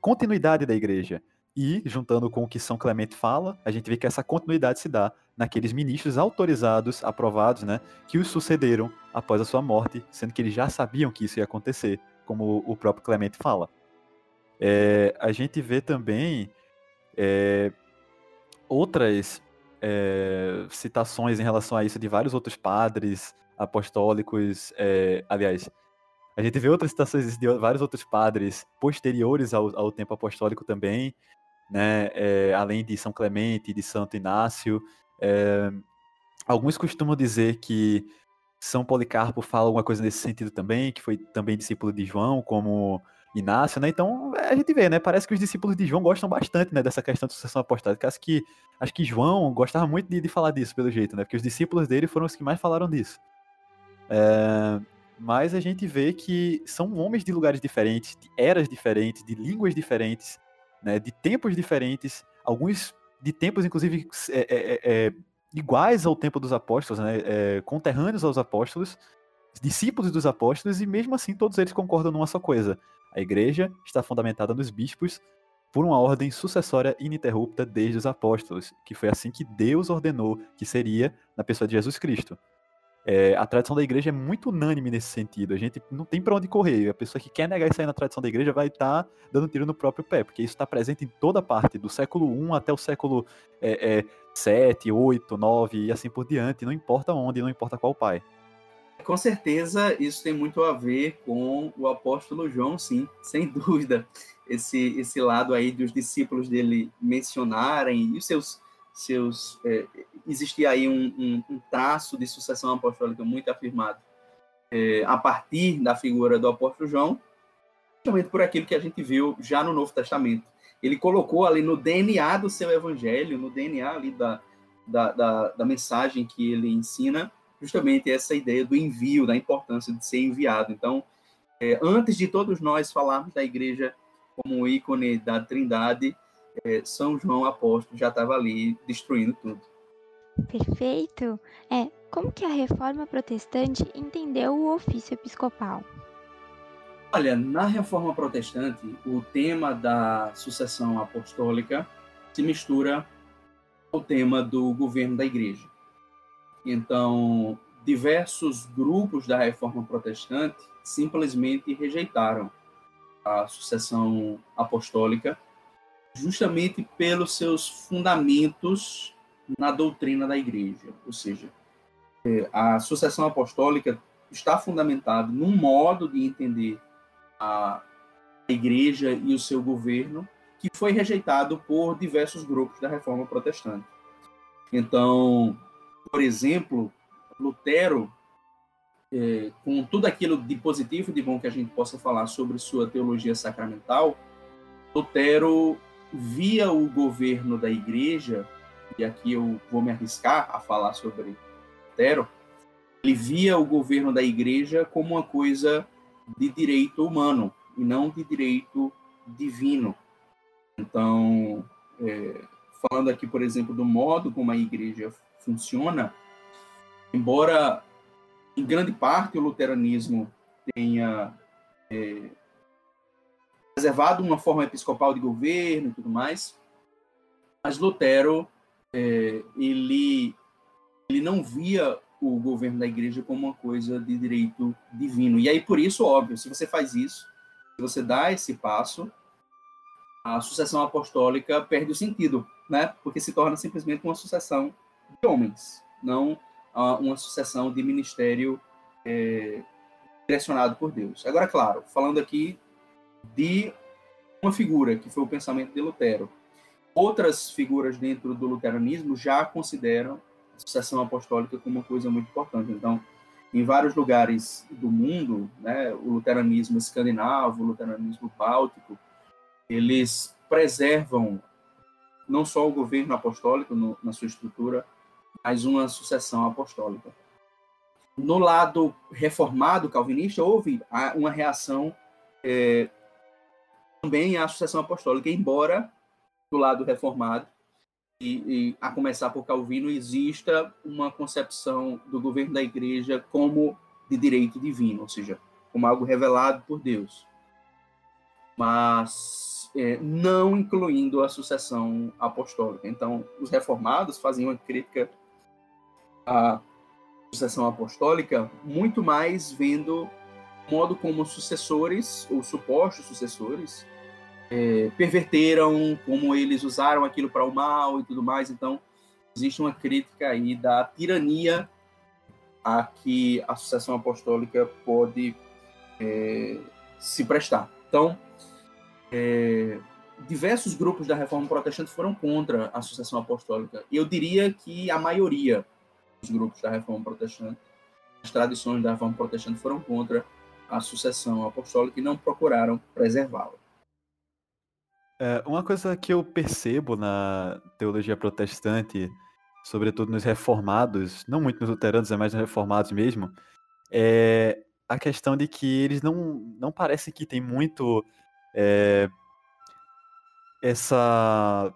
continuidade da igreja. E, juntando com o que São Clemente fala, a gente vê que essa continuidade se dá naqueles ministros autorizados, aprovados, né, que os sucederam após a sua morte, sendo que eles já sabiam que isso ia acontecer, como o próprio Clemente fala. É, a gente vê também é, outras é, citações em relação a isso de vários outros padres apostólicos. É, aliás, a gente vê outras citações de vários outros padres posteriores ao, ao tempo apostólico também, né? É, além de São Clemente, de Santo Inácio. alguns costumam dizer que São Policarpo fala alguma coisa nesse sentido também, que foi também discípulo de João, como Inácio, né? Então a gente vê, né? Parece que os discípulos de João gostam bastante, né? Dessa questão de sucessão apostólica. Acho que, acho que João gostava muito de, de falar disso, pelo jeito, né? Porque os discípulos dele foram os que mais falaram disso. É, mas a gente vê que são homens de lugares diferentes, de eras diferentes, de línguas diferentes, né? De tempos diferentes, alguns de tempos, inclusive, é, é, é, é iguais ao tempo dos apóstolos, né? É, conterrâneos aos apóstolos, discípulos dos apóstolos, e mesmo assim todos eles concordam numa só coisa a igreja está fundamentada nos bispos por uma ordem sucessória ininterrupta desde os apóstolos, que foi assim que Deus ordenou que seria na pessoa de Jesus Cristo. É, a tradição da igreja é muito unânime nesse sentido. A gente não tem para onde correr. A pessoa que quer negar isso aí na tradição da igreja vai estar tá dando tiro no próprio pé, porque isso está presente em toda parte, do século I até o século é, é, 7, 8, 9 e assim por diante. Não importa onde, não importa qual pai. Com certeza, isso tem muito a ver com o apóstolo João, sim, sem <laughs> dúvida. Esse, esse lado aí dos discípulos dele mencionarem e os seus seus é, existia aí um, um, um, traço de sucessão apostólica muito afirmado é, a partir da figura do apóstolo João, justamente por aquilo que a gente viu já no Novo Testamento. Ele colocou ali no DNA do seu evangelho, no DNA ali da, da, da, da mensagem que ele ensina, justamente essa ideia do envio, da importância de ser enviado. Então, é, antes de todos nós falarmos da igreja como ícone da Trindade, é, São João Apóstolo já estava ali destruindo tudo. Perfeito. É, como que a reforma protestante entendeu o ofício episcopal? Olha, na reforma protestante, o tema da sucessão apostólica se mistura ao tema do governo da igreja. Então, diversos grupos da reforma protestante simplesmente rejeitaram a sucessão apostólica justamente pelos seus fundamentos na doutrina da igreja. Ou seja, é, a sucessão apostólica está fundamentada num modo de entender a igreja e o seu governo que foi rejeitado por diversos grupos da reforma protestante. Então, por exemplo, Lutero, é, com tudo aquilo de positivo de bom que a gente possa falar sobre sua teologia sacramental, Lutero via o governo da igreja, e aqui eu vou me arriscar a falar sobre Lutero, ele via o governo da igreja como uma coisa de direito humano e não de direito divino. Então, é, falando aqui, por exemplo, do modo como a igreja funciona, embora em grande parte o luteranismo tenha é, reservado uma forma episcopal de governo e tudo mais, mas Lutero é, ele ele não via o governo da igreja como uma coisa de direito divino. E aí por isso, óbvio, se você faz isso, se você dá esse passo, a sucessão apostólica perde o sentido, né? Porque se torna simplesmente uma sucessão de homens, não uma sucessão de ministério é, direcionado por Deus. Agora, claro, falando aqui de uma figura, que foi o pensamento de Lutero. Outras figuras dentro do luteranismo já consideram a sucessão apostólica como uma coisa muito importante. Então, em vários lugares do mundo, né, o luteranismo escandinavo, o luteranismo báltico, eles preservam não só o governo apostólico no, na sua estrutura, mas uma sucessão apostólica. No lado reformado calvinista, houve uma reação é, também à sucessão apostólica, embora do lado reformado, e, e, a começar por Calvino, exista uma concepção do governo da igreja como de direito divino, ou seja, como algo revelado por Deus. Mas é, não incluindo a sucessão apostólica. Então, os reformados faziam uma crítica à sucessão apostólica muito mais vendo o modo como sucessores, ou supostos sucessores, é, perverteram, como eles usaram aquilo para o mal e tudo mais. Então, existe uma crítica aí da tirania a que a sucessão apostólica pode é, se prestar. Então, é, diversos grupos da reforma protestante foram contra a sucessão apostólica. Eu diria que a maioria dos grupos da reforma protestante, as tradições da reforma protestante foram contra a sucessão apostólica e não procuraram preservá-la. É, uma coisa que eu percebo na teologia protestante, sobretudo nos reformados, não muito nos luteranos, é mais nos reformados mesmo, é a questão de que eles não, não parecem que tem muito é, essa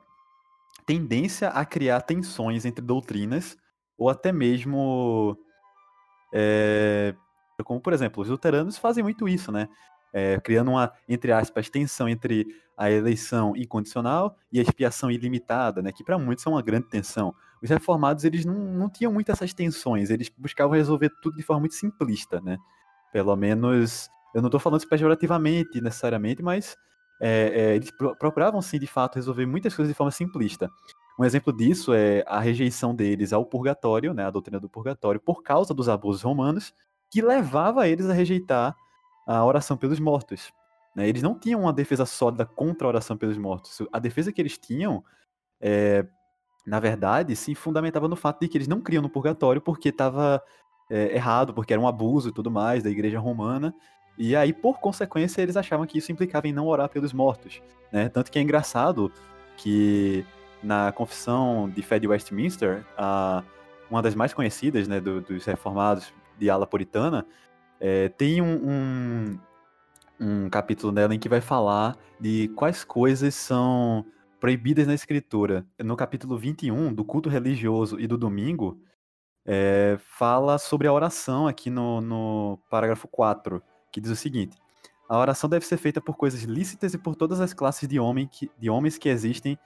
tendência a criar tensões entre doutrinas, ou até mesmo. É, como, por exemplo, os luteranos fazem muito isso, né? é, criando uma, entre aspas, tensão entre a eleição incondicional e a expiação ilimitada, né, que para muitos é uma grande tensão. Os reformados eles não, não tinham muito essas tensões, eles buscavam resolver tudo de forma muito simplista, né? Pelo menos, eu não estou falando isso pejorativamente necessariamente, mas é, é, eles procuravam sim, de fato, resolver muitas coisas de forma simplista. Um exemplo disso é a rejeição deles ao purgatório, né, a doutrina do purgatório, por causa dos abusos romanos, que levava eles a rejeitar a oração pelos mortos. Né? Eles não tinham uma defesa sólida contra a oração pelos mortos. A defesa que eles tinham, é, na verdade, se fundamentava no fato de que eles não criam no purgatório porque estava é, errado, porque era um abuso e tudo mais da igreja romana. E aí, por consequência, eles achavam que isso implicava em não orar pelos mortos. Né? Tanto que é engraçado que na confissão de fé de Westminster, a, uma das mais conhecidas né, do, dos reformados de ala puritana, é, tem um, um, um, capítulo nela em que vai falar de quais coisas são proibidas na escritura. No capítulo 21, do culto religioso e do domingo, é, fala sobre a oração aqui no, no parágrafo 4, que diz o seguinte: a oração deve ser feita por coisas lícitas e por todas as classes de, homem que, de homens que existem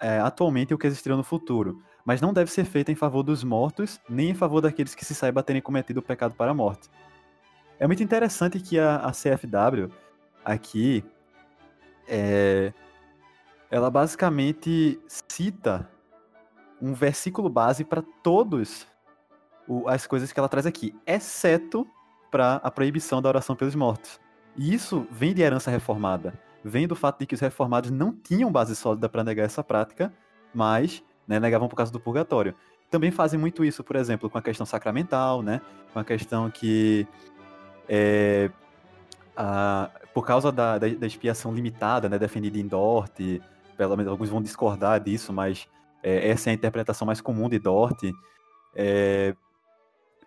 é, atualmente o que existirão no futuro, mas não deve ser feita em favor dos mortos, nem em favor daqueles que se saiba terem cometido o pecado para a morte. É muito interessante que a, a CFW aqui é, ela basicamente cita um versículo base para todos o, as coisas que ela traz aqui, exceto para a proibição da oração pelos mortos. E isso vem de herança reformada vem do fato de que os reformados não tinham base sólida para negar essa prática, mas né, negavam por causa do purgatório. Também fazem muito isso, por exemplo, com a questão sacramental, né? Com a questão que é, a, por causa da, da, da, expiação limitada, né, defendida em Dort, pelo menos alguns vão discordar disso, mas é, essa é a interpretação mais comum de Dort, é,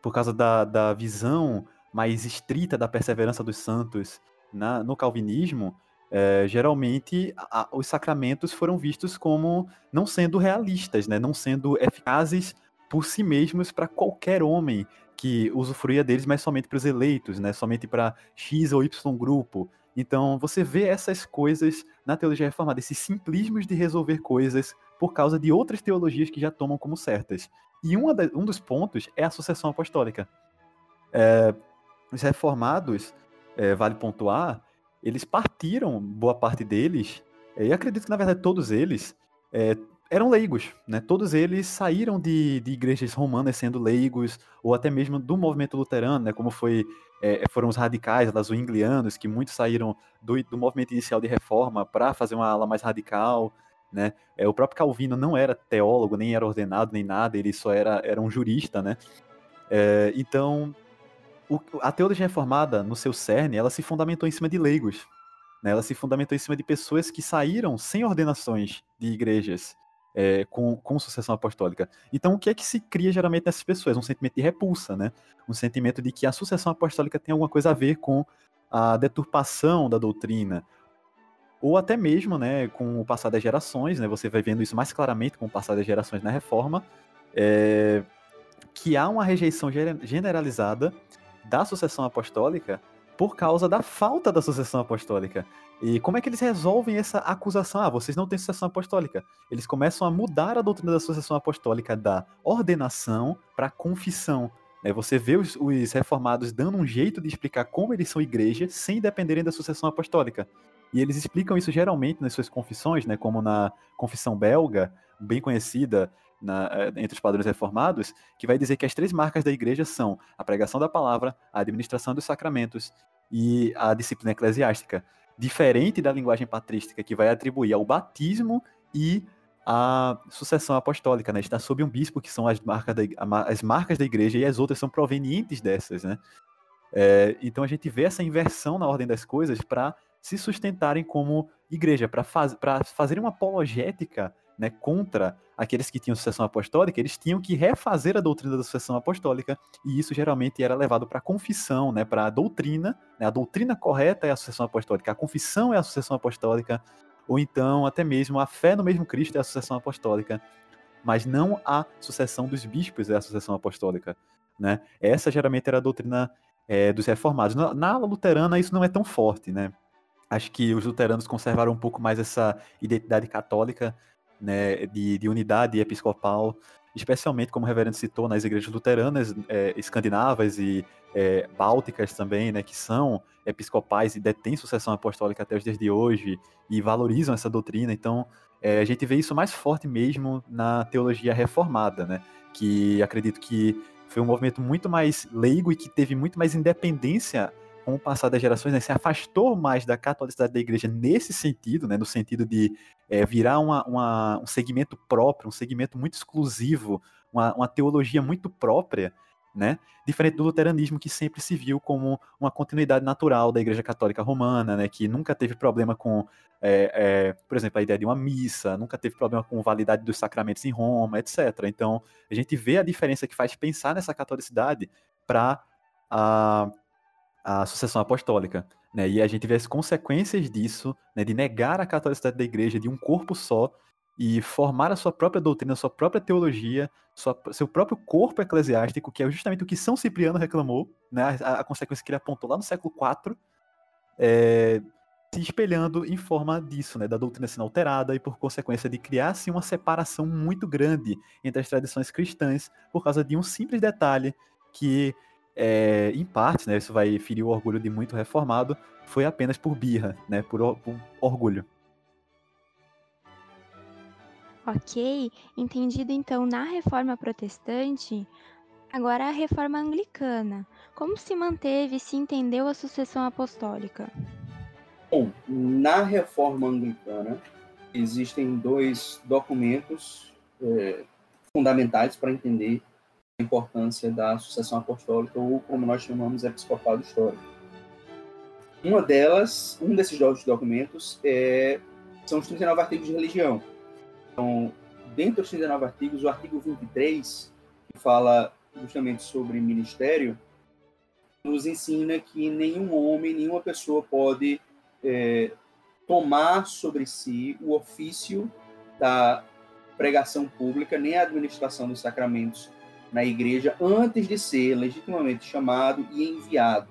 por causa da, da visão mais estrita da perseverança dos santos na, no calvinismo, é, geralmente a, os sacramentos foram vistos como não sendo realistas, né? não sendo eficazes por si mesmos para qualquer homem que usufruía deles, mas somente para os eleitos, né? somente para X ou Y grupo. Então você vê essas coisas na teologia reformada, esses simplismos de resolver coisas por causa de outras teologias que já tomam como certas. E da, um dos pontos é a sucessão apostólica. É, os reformados, é, vale pontuar, eles partiram, boa parte deles, eh, e acredito que na verdade todos eles, é, eram leigos, né? Todos eles saíram de, de igrejas romanas sendo leigos, ou até mesmo do movimento luterano, né? Como foi, é, foram os radicais, os zwinglianos, que muitos saíram do, do movimento inicial de reforma para fazer uma ala mais radical, né? É, o próprio Calvino não era teólogo, nem era ordenado, nem nada, ele só era, era um jurista, né? É, então, o, a teologia reformada, no seu cerne, ela se fundamentou em cima de leigos. Né? Ela se fundamentou em cima de pessoas que saíram sem ordenações de igrejas é, com, com sucessão apostólica. Então, o que é que se cria geralmente nessas pessoas? Um sentimento de repulsa, né? Um sentimento de que a sucessão apostólica tem alguma coisa a ver com a deturpação da doutrina, ou até mesmo, né, com o passar das gerações, né, você vai vendo isso mais claramente com o passar das gerações na reforma, é, que há uma rejeição generalizada da sucessão apostólica por causa da falta da sucessão apostólica. E como é que eles resolvem essa acusação? Ah, vocês não têm sucessão apostólica. Eles começam a mudar a doutrina da sucessão apostólica da ordenação para confissão. É, você vê os, os, reformados dando um jeito de explicar como eles são igreja sem dependerem da sucessão apostólica. E eles explicam isso geralmente nas suas confissões, né, como na confissão belga, bem conhecida, na, eh, entre os padrões reformados, que vai dizer que as três marcas da igreja são a pregação da palavra, a administração dos sacramentos e a disciplina eclesiástica. Diferente da linguagem patrística, que vai atribuir ao batismo e a sucessão apostólica, né? Está sob um bispo, que são as marcas da, as marcas da igreja, e as outras são provenientes dessas, né? É, então a gente vê essa inversão na ordem das coisas para se sustentarem como igreja, para faz, fazerem uma apologética né, contra aqueles que tinham sucessão apostólica, eles tinham que refazer a doutrina da sucessão apostólica, e isso geralmente era levado para a confissão, né, para a doutrina, né, a doutrina correta é a sucessão apostólica, a confissão é a sucessão apostólica, ou então até mesmo a fé no mesmo Cristo é a sucessão apostólica, mas não a sucessão dos bispos é a sucessão apostólica. Né? Essa geralmente era a doutrina é, dos reformados. Na, na luterana isso não é tão forte, né? Acho que os luteranos conservaram um pouco mais essa identidade católica, né, de, de unidade episcopal, especialmente, como o reverendo citou, nas igrejas luteranas é, escandinavas e é, bálticas também, né, que são episcopais e detêm sucessão apostólica até os dias de hoje e valorizam essa doutrina. Então, é, a gente vê isso mais forte mesmo na teologia reformada, né, que acredito que foi um movimento muito mais leigo e que teve muito mais independência com o passar das gerações, né, se afastou mais da catolicidade da igreja nesse sentido, né, no sentido de é, virar uma, uma, um segmento próprio, um segmento muito exclusivo, uma, uma teologia muito própria, né? Diferente do luteranismo, que sempre se viu como uma continuidade natural da Igreja Católica Romana, né? Que nunca teve problema com, é, é, por exemplo, a ideia de uma missa, nunca teve problema com validade dos sacramentos em Roma, etc. Então, a gente vê a diferença que faz pensar nessa catolicidade para a a sucessão apostólica. Né? E a gente vê as consequências disso, né, de negar a catolicidade da igreja de um corpo só e formar a sua própria doutrina, a sua própria teologia, sua, seu próprio corpo eclesiástico, que é justamente o que São Cipriano reclamou, né, a, a consequência que ele apontou lá no século IV, é, se espelhando em forma disso, né, da doutrina sendo alterada e por consequência de criar assim, uma separação muito grande entre as tradições cristãs por causa de um simples detalhe que é, em parte, né, isso vai ferir o orgulho de muito reformado, foi apenas por birra, né, por, por orgulho. Ok, entendido então na reforma protestante, agora a reforma anglicana. Como se manteve e se entendeu a sucessão apostólica? Bom, na reforma anglicana existem dois documentos é, fundamentais para entender importância da sucessão apostólica, ou como nós chamamos, episcopado histórico. Uma delas, um desses documentos, é, são os 39 artigos de religião. Então, dentro dos 39 artigos, o artigo 23, que fala justamente sobre ministério, nos ensina que nenhum homem, nenhuma pessoa pode é, tomar sobre si o ofício da pregação pública, nem a administração dos sacramentos na igreja antes de ser legitimamente chamado e enviado.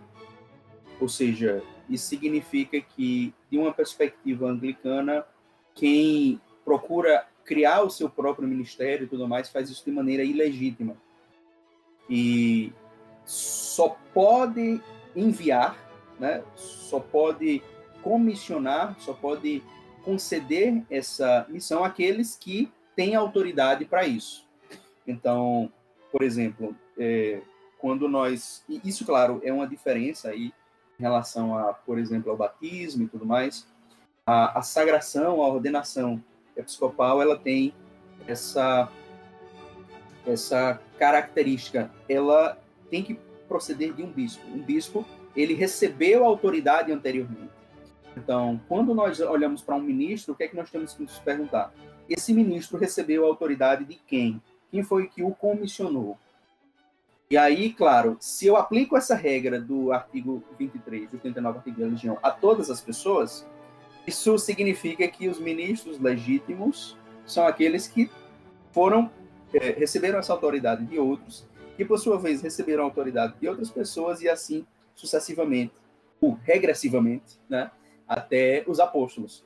Ou seja, isso significa que, de uma perspectiva anglicana, quem procura criar o seu próprio ministério e tudo mais faz isso de maneira ilegítima. E só pode enviar, né? só pode comissionar, só pode conceder essa missão àqueles que têm autoridade para isso. Então, por exemplo, é, quando nós. Isso, claro, é uma diferença aí em relação a, por exemplo, ao batismo e tudo mais. A, a sagração, a ordenação episcopal, ela tem essa, essa característica. Ela tem que proceder de um bispo. Um bispo, ele recebeu a autoridade anteriormente. Então, quando nós olhamos para um ministro, o que é que nós temos que nos perguntar? Esse ministro recebeu a autoridade de quem? Quem foi que o comissionou. E aí, claro, se eu aplico essa regra do artigo 23, do 39 artigo da religião, a todas as pessoas, isso significa que os ministros legítimos são aqueles que foram é, receberam essa autoridade de outros, que por sua vez receberam a autoridade de outras pessoas e assim sucessivamente, ou regressivamente, né, até os apóstolos.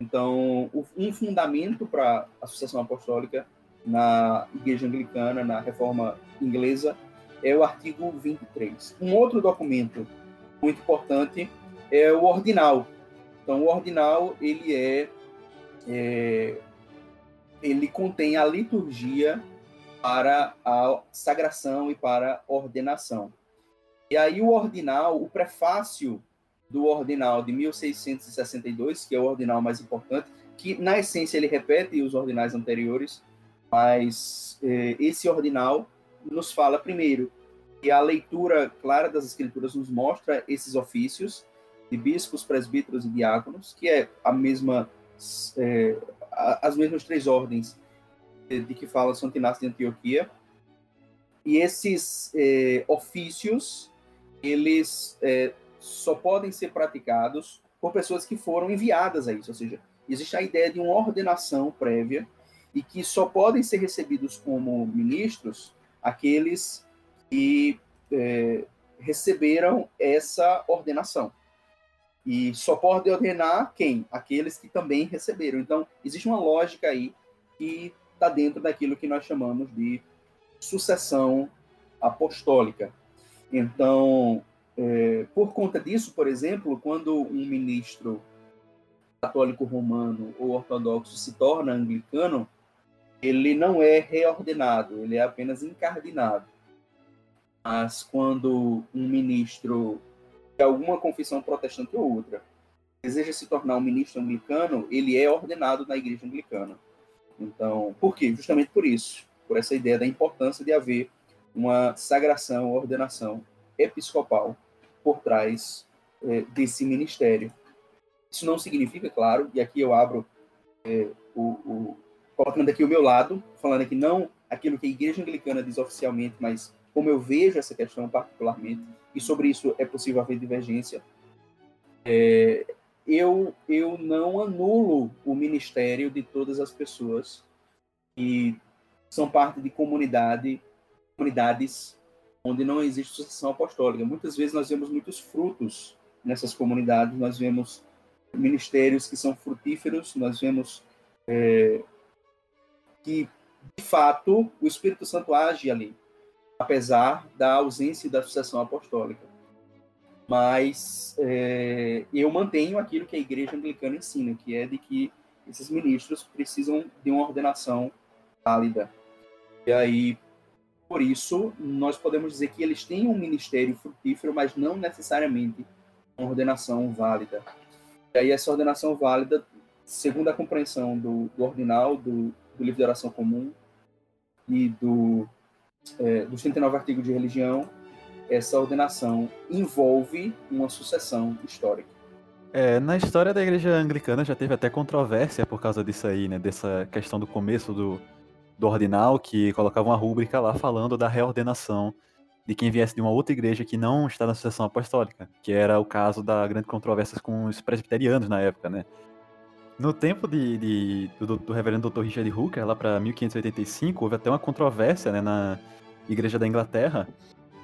Então, um fundamento para a sucessão apostólica na Igreja Anglicana, na Reforma Inglesa, é o artigo 23. Um outro documento muito importante é o ordinal. Então, o ordinal ele é, é ele contém a liturgia para a sagração e para a ordenação. E aí o ordinal, o prefácio do ordinal de 1662, que é o ordinal mais importante, que na essência ele repete os ordinais anteriores, mas eh, esse ordinal nos fala primeiro que a leitura clara das escrituras nos mostra esses ofícios de bispos, presbíteros e diáconos, que é a mesma eh, as mesmas três ordens de, que fala Santo Inácio de Antioquia. E esses eh, ofícios, eles só podem ser praticados por pessoas que foram enviadas a isso, ou seja, existe a ideia de uma ordenação prévia e que só podem ser recebidos como ministros aqueles que é, receberam essa ordenação. E só pode ordenar quem? Aqueles que também receberam. Então, existe uma lógica aí que está dentro daquilo que nós chamamos de sucessão apostólica. Então, é, por conta disso, por exemplo, quando um ministro católico romano ou ortodoxo se torna anglicano, ele não é reordenado, ele é apenas incardinado. Mas quando um ministro de alguma confissão protestante ou outra deseja se tornar um ministro anglicano, ele é ordenado na igreja anglicana. Então, por quê? Justamente por isso, por essa ideia da importância de haver uma sagração, ordenação episcopal por trás é, desse ministério. Isso não significa, claro, e aqui eu abro é, o, o, colocando aqui o meu lado, falando aqui não aquilo que a igreja anglicana diz oficialmente, mas como eu vejo essa questão particularmente, e sobre isso é possível haver divergência, é, eu, eu não anulo o ministério de todas as pessoas que são parte de comunidade, comunidades onde não existe sucessão apostólica. Muitas vezes nós vemos muitos frutos nessas comunidades, nós vemos ministérios que são frutíferos, nós vemos é, que, de fato, o Espírito Santo age ali, apesar da ausência da sucessão apostólica mas é, eu mantenho aquilo que a igreja anglicana ensina, que é de que esses ministros precisam de uma ordenação válida. E aí, por isso, nós podemos dizer que eles têm um ministério frutífero, mas não necessariamente uma ordenação válida. E aí, essa ordenação válida, segundo a compreensão do, do ordinal, do, do livro de oração comum e do, é, dos 39 artigos de religião, essa ordenação envolve uma sucessão histórica. É, na história da igreja anglicana já teve até controvérsia por causa disso aí, né? Dessa questão do começo do, do ordinal, que colocava uma rúbrica lá falando da reordenação de quem viesse de uma outra igreja que não está na sucessão apostólica, que era o caso da grande controvérsia com os presbiterianos na época, né? No tempo de, de do, do, reverendo Dr. Richard Hooker, lá para 1585, houve até uma controvérsia né, na igreja da Inglaterra,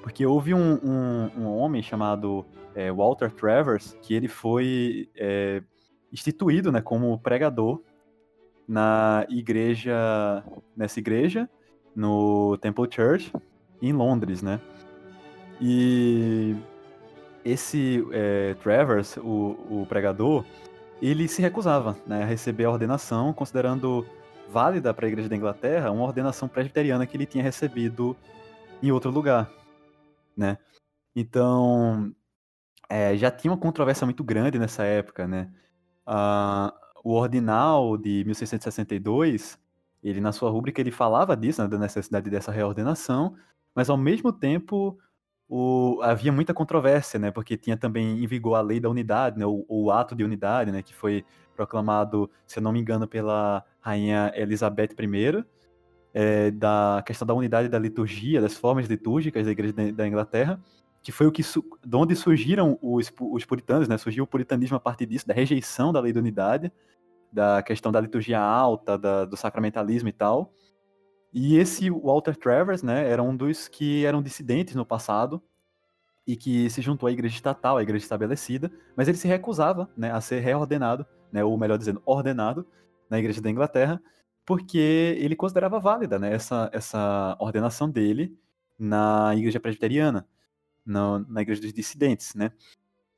porque houve um, um, um homem chamado é, Walter Travers que ele foi é, instituído né, como pregador na igreja, nessa igreja, no Temple Church, em Londres, né? E esse é, Travers, o, o pregador, ele se recusava né, a receber a ordenação, considerando válida para a Igreja da Inglaterra uma ordenação presbiteriana que ele tinha recebido em outro lugar né? Então, é, já tinha uma controvérsia muito grande nessa época, né? Uh, o Ordinal de 1662, ele na sua rúbrica ele falava disso, né, da necessidade dessa reordenação, mas ao mesmo tempo o, havia muita controvérsia, né? Porque tinha também em vigor a lei da unidade, né? O, o ato de unidade, né? Que foi proclamado, se eu não me engano, pela rainha Elizabeth I é, da questão da unidade da liturgia, das formas litúrgicas da Igreja da Inglaterra, que foi o que de onde surgiram os, os puritanos, né? Surgiu o puritanismo a partir disso, da rejeição da lei da unidade, da questão da liturgia alta, da, do sacramentalismo e tal. E esse Walter Travers, né, era um dos que eram dissidentes no passado e que se juntou à igreja estatal, à igreja estabelecida, mas ele se recusava, né, a ser reordenado, né, ou melhor dizendo, ordenado na igreja da Inglaterra, porque ele considerava válida né, essa, essa ordenação dele na igreja presbiteriana, na, na igreja dos dissidentes, né?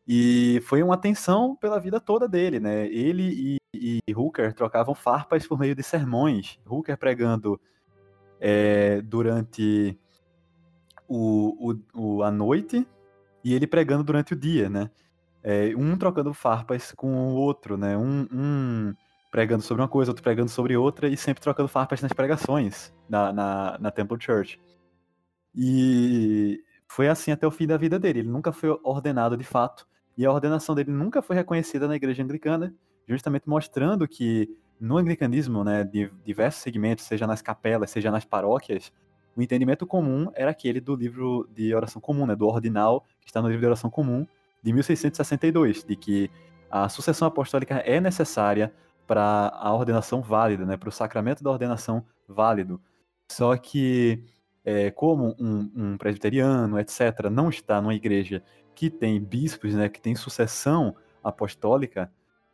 E foi uma tensão pela vida toda dele, né? Ele e, e Hooker trocavam farpas por meio de sermões. Hooker pregando é, durante o, o, o, a noite e ele pregando durante o dia, né? É, um trocando farpas com o outro, né? Um, um pregando sobre uma coisa, outro pregando sobre outra, e sempre trocando farpas nas pregações na, na, na Temple Church. E foi assim até o fim da vida dele. Ele nunca foi ordenado de fato, e a ordenação dele nunca foi reconhecida na igreja anglicana, justamente mostrando que no anglicanismo, né, de diversos segmentos, seja nas capelas, seja nas paróquias, o entendimento comum era aquele do livro de oração comum, né, do ordinal, que está no livro de oração comum, de 1662, de que a sucessão apostólica é necessária para a ordenação válida, né, para o sacramento da ordenação válido. Só que é, como um, um, presbiteriano, etc., não está numa igreja que tem bispos, né, que tem sucessão apostólica,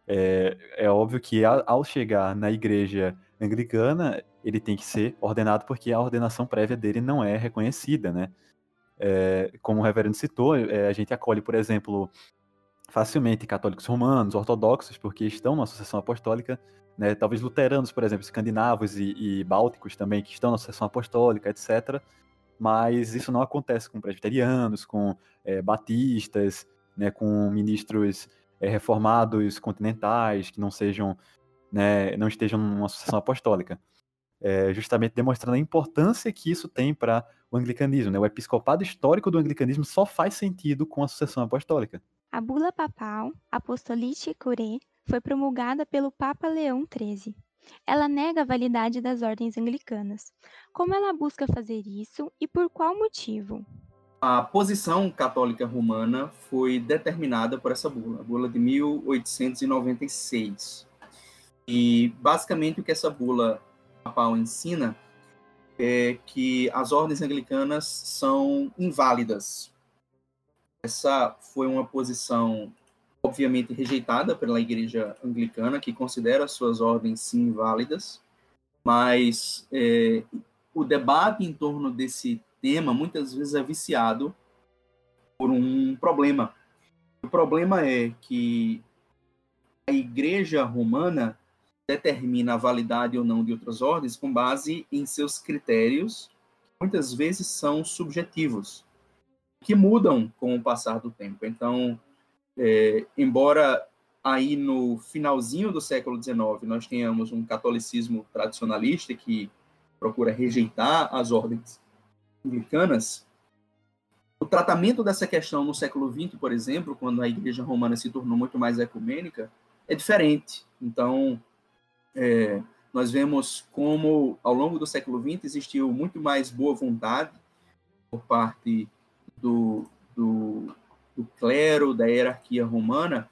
é, é óbvio que ao chegar na igreja anglicana, ele tem que ser ordenado porque a ordenação prévia dele não é reconhecida, né? É, como o reverendo citou, é, a gente acolhe, por exemplo, facilmente católicos romanos, ortodoxos, porque estão na sucessão apostólica, né? talvez luteranos, por exemplo, escandinavos e, e bálticos também, que estão na sucessão apostólica, etc. Mas isso não acontece com presbiterianos, com é, batistas, né? com ministros é, reformados continentais, que não sejam, né? não estejam numa sucessão apostólica. É, justamente demonstrando a importância que isso tem para o anglicanismo. Né? O episcopado histórico do anglicanismo só faz sentido com a sucessão apostólica. A bula papal Apostolicae Curae foi promulgada pelo Papa Leão XIII. Ela nega a validade das ordens anglicanas. Como ela busca fazer isso e por qual motivo? A posição católica romana foi determinada por essa bula, a bula de 1896. E basicamente o que essa bula papal ensina é que as ordens anglicanas são inválidas essa foi uma posição, obviamente, rejeitada pela Igreja Anglicana, que considera suas ordens sim válidas, mas é, o debate em torno desse tema muitas vezes é viciado por um problema. O problema é que a Igreja Romana determina a validade ou não de outras ordens com base em seus critérios, que muitas vezes são subjetivos que mudam com o passar do tempo. Então, é, embora aí no finalzinho do século XIX nós tenhamos um catolicismo tradicionalista que procura rejeitar as ordens anglicanas, o tratamento dessa questão no século XX, por exemplo, quando a Igreja Romana se tornou muito mais ecumênica, é diferente. Então, é, nós vemos como, ao longo do século XX, existiu muito mais boa vontade por parte do, do, do clero, da hierarquia romana,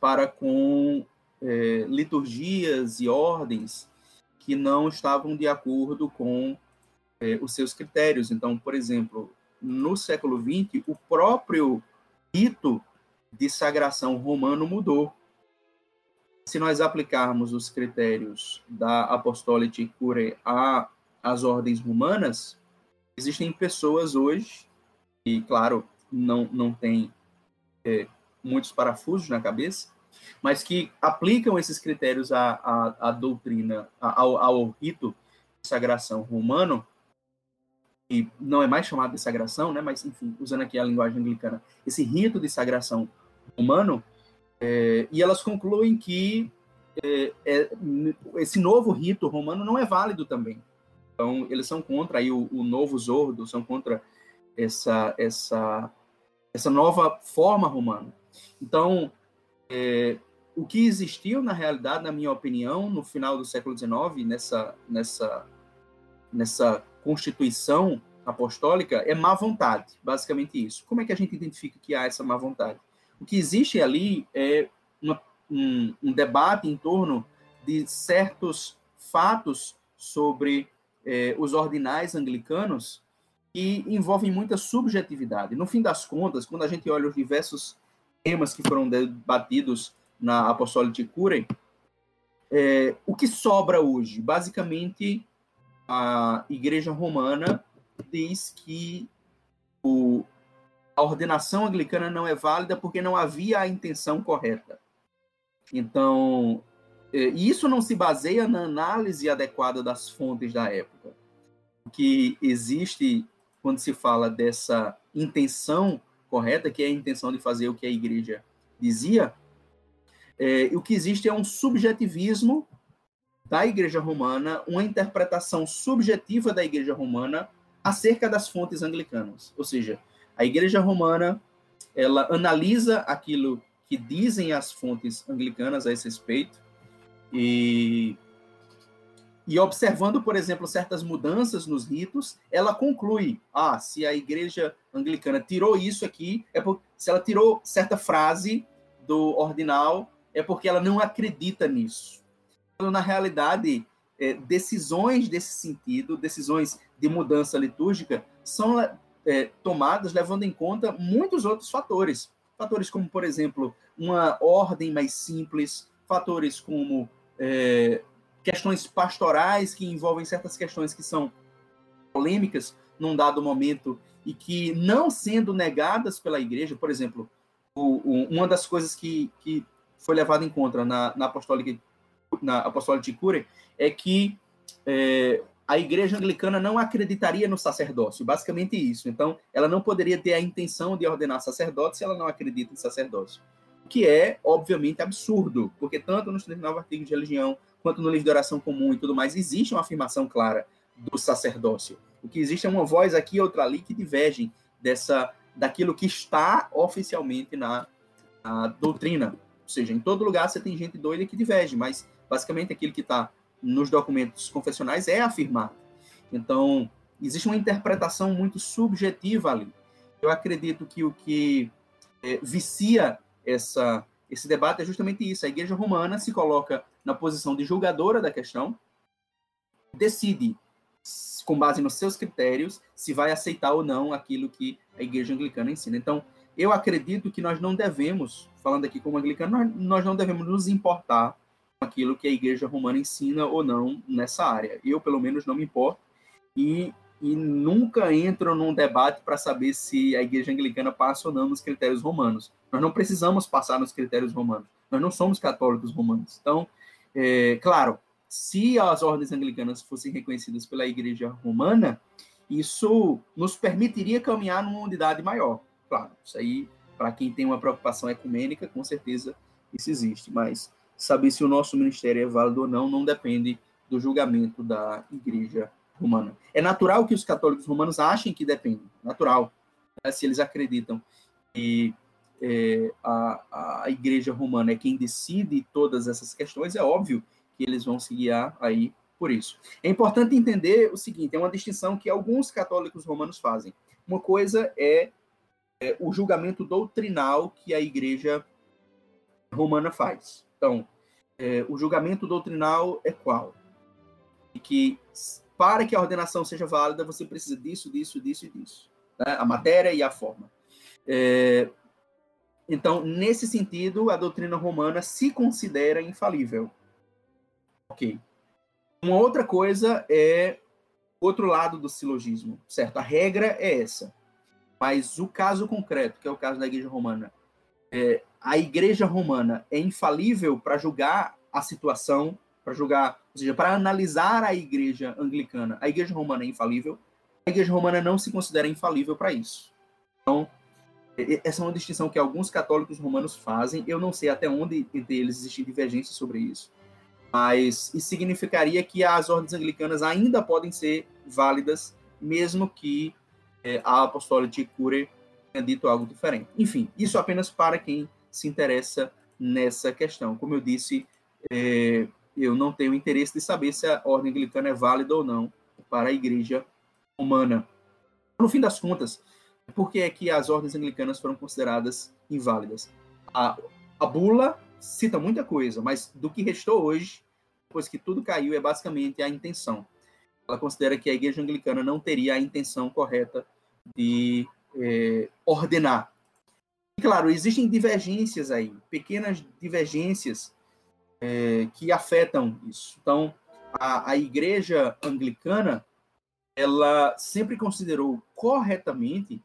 para com é, liturgias e ordens que não estavam de acordo com é, os seus critérios. Então, por exemplo, no século XX, o próprio rito de sagração romano mudou. Se nós aplicarmos os critérios da Apostolic Cure às ordens romanas, existem pessoas hoje e, claro, não, não tem é, muitos parafusos na cabeça, mas que aplicam esses critérios à, à, à doutrina, ao, ao rito de sagração romano, e não é mais chamado de sagração, né, mas, enfim, usando aqui a linguagem anglicana, esse rito de sagração romano, é, e elas concluem que é, é, esse novo rito romano não é válido também. Então, eles são contra aí o, o novo Zordo, são contra essa, essa, essa nova forma romana. Então, é, o que existiu, na realidade, na minha opinião, no final do século XIX, nessa, nessa, nessa constituição apostólica, é má vontade, basicamente isso. Como é que a gente identifica que há essa má vontade? O que existe ali é uma, um, um debate em torno de certos fatos sobre eh, os ordinais anglicanos que envolvem muita subjetividade. No fim das contas, quando a gente olha os diversos temas que foram debatidos na Apostolic Cure, é, o que sobra hoje? Basicamente, a Igreja Romana diz que o, a ordenação anglicana não é válida porque não havia a intenção correta. Então, é, isso não se baseia na análise adequada das fontes da época. O que existe quando se fala dessa intenção correta, que é a intenção de fazer o que a igreja dizia, é, o que existe é um subjetivismo da igreja romana, uma interpretação subjetiva da igreja romana acerca das fontes anglicanas. Ou seja, a igreja romana ela analisa aquilo que dizem as fontes anglicanas a esse respeito e e observando, por exemplo, certas mudanças nos ritos, ela conclui: ah, se a igreja anglicana tirou isso aqui, é se ela tirou certa frase do ordinal, é porque ela não acredita nisso. Na realidade, é, decisões desse sentido, decisões de mudança litúrgica são é, tomadas levando em conta muitos outros fatores. Fatores como, por exemplo, uma ordem mais simples, fatores como é, questões pastorais que envolvem certas questões que são polêmicas num dado momento e que, não sendo negadas pela igreja, por exemplo, o, o, uma das coisas que, que foi levada em conta na, na apostólica na apostólica de Cure é que é, a igreja anglicana não acreditaria no sacerdócio, basicamente isso. Então, ela não poderia ter a intenção de ordenar sacerdote se ela não acredita em sacerdócio. O que é, obviamente, absurdo, porque tanto nos 39 artigos de religião, quanto no livro de oração comum e tudo mais, existe uma afirmação clara do sacerdócio. O que existe é uma voz aqui e outra ali que divergem dessa, daquilo que está oficialmente na, na doutrina. Ou seja, em todo lugar você tem gente doida que diverge, mas basicamente aquilo que está nos documentos confessionais é afirmado. Então, existe uma interpretação muito subjetiva ali. Eu acredito que o que é, vicia essa, esse debate é justamente isso. A Igreja Romana se coloca na posição de julgadora da questão, decide, com base nos seus critérios, se vai aceitar ou não aquilo que a Igreja Anglicana ensina. Então, eu acredito que nós não devemos, falando aqui como anglicano, nós, nós não devemos nos importar aquilo que a igreja romana ensina ou não nessa área. Eu, pelo menos, não me importo e, e nunca entro num debate para saber se a igreja anglicana passa ou não nos critérios romanos. Nós não precisamos passar nos critérios romanos. Nós não somos católicos romanos. Então, é, claro, se as ordens anglicanas fossem reconhecidas pela igreja romana, isso nos permitiria caminhar numa unidade maior. Claro, isso aí, para quem tem uma preocupação ecumênica, com certeza isso existe, mas saber se o nosso ministério é válido ou não não depende do julgamento da igreja romana. É natural que os católicos romanos achem que depende, natural, né? se eles acreditam que é, a, a igreja romana é quem decide todas essas questões, é óbvio que eles vão se guiar aí por isso. É importante entender o seguinte: é uma distinção que alguns católicos romanos fazem. Uma coisa é, é o julgamento doutrinal que a igreja romana faz. Então, é, o julgamento doutrinal é qual? E que para que a ordenação seja válida, você precisa disso, disso, disso e disso. Né? A matéria e a forma. É, então, nesse sentido, a doutrina romana se considera infalível. Ok. Uma outra coisa é outro lado do silogismo, certo? A regra é essa. Mas o caso concreto, que é o caso da Igreja Romana, é, a igreja romana é infalível para julgar a situação, para julgar, ou seja, para analisar a igreja anglicana. A igreja romana é infalível. A igreja romana não se considera infalível para isso. Então, essa é uma distinção que alguns católicos romanos fazem. Eu não sei até onde entre eles existe divergência sobre isso. Mas isso significaria que as ordens anglicanas ainda podem ser válidas, mesmo que é, a apostólata de Cure tenha dito algo diferente. Enfim, isso apenas para quem se interessa nessa questão. Como eu disse, é, eu não tenho interesse de saber se a ordem anglicana é válida ou não para a igreja romana. No fim das contas, por que é que as ordens anglicanas foram consideradas inválidas? A, a bula cita muita coisa, mas do que restou hoje, depois que tudo caiu, é basicamente a intenção. Ela considera que a igreja anglicana não teria a intenção correta de é, ordenar claro, existem divergências aí, pequenas divergências é, que afetam isso. Então, a, a igreja anglicana, ela sempre considerou corretamente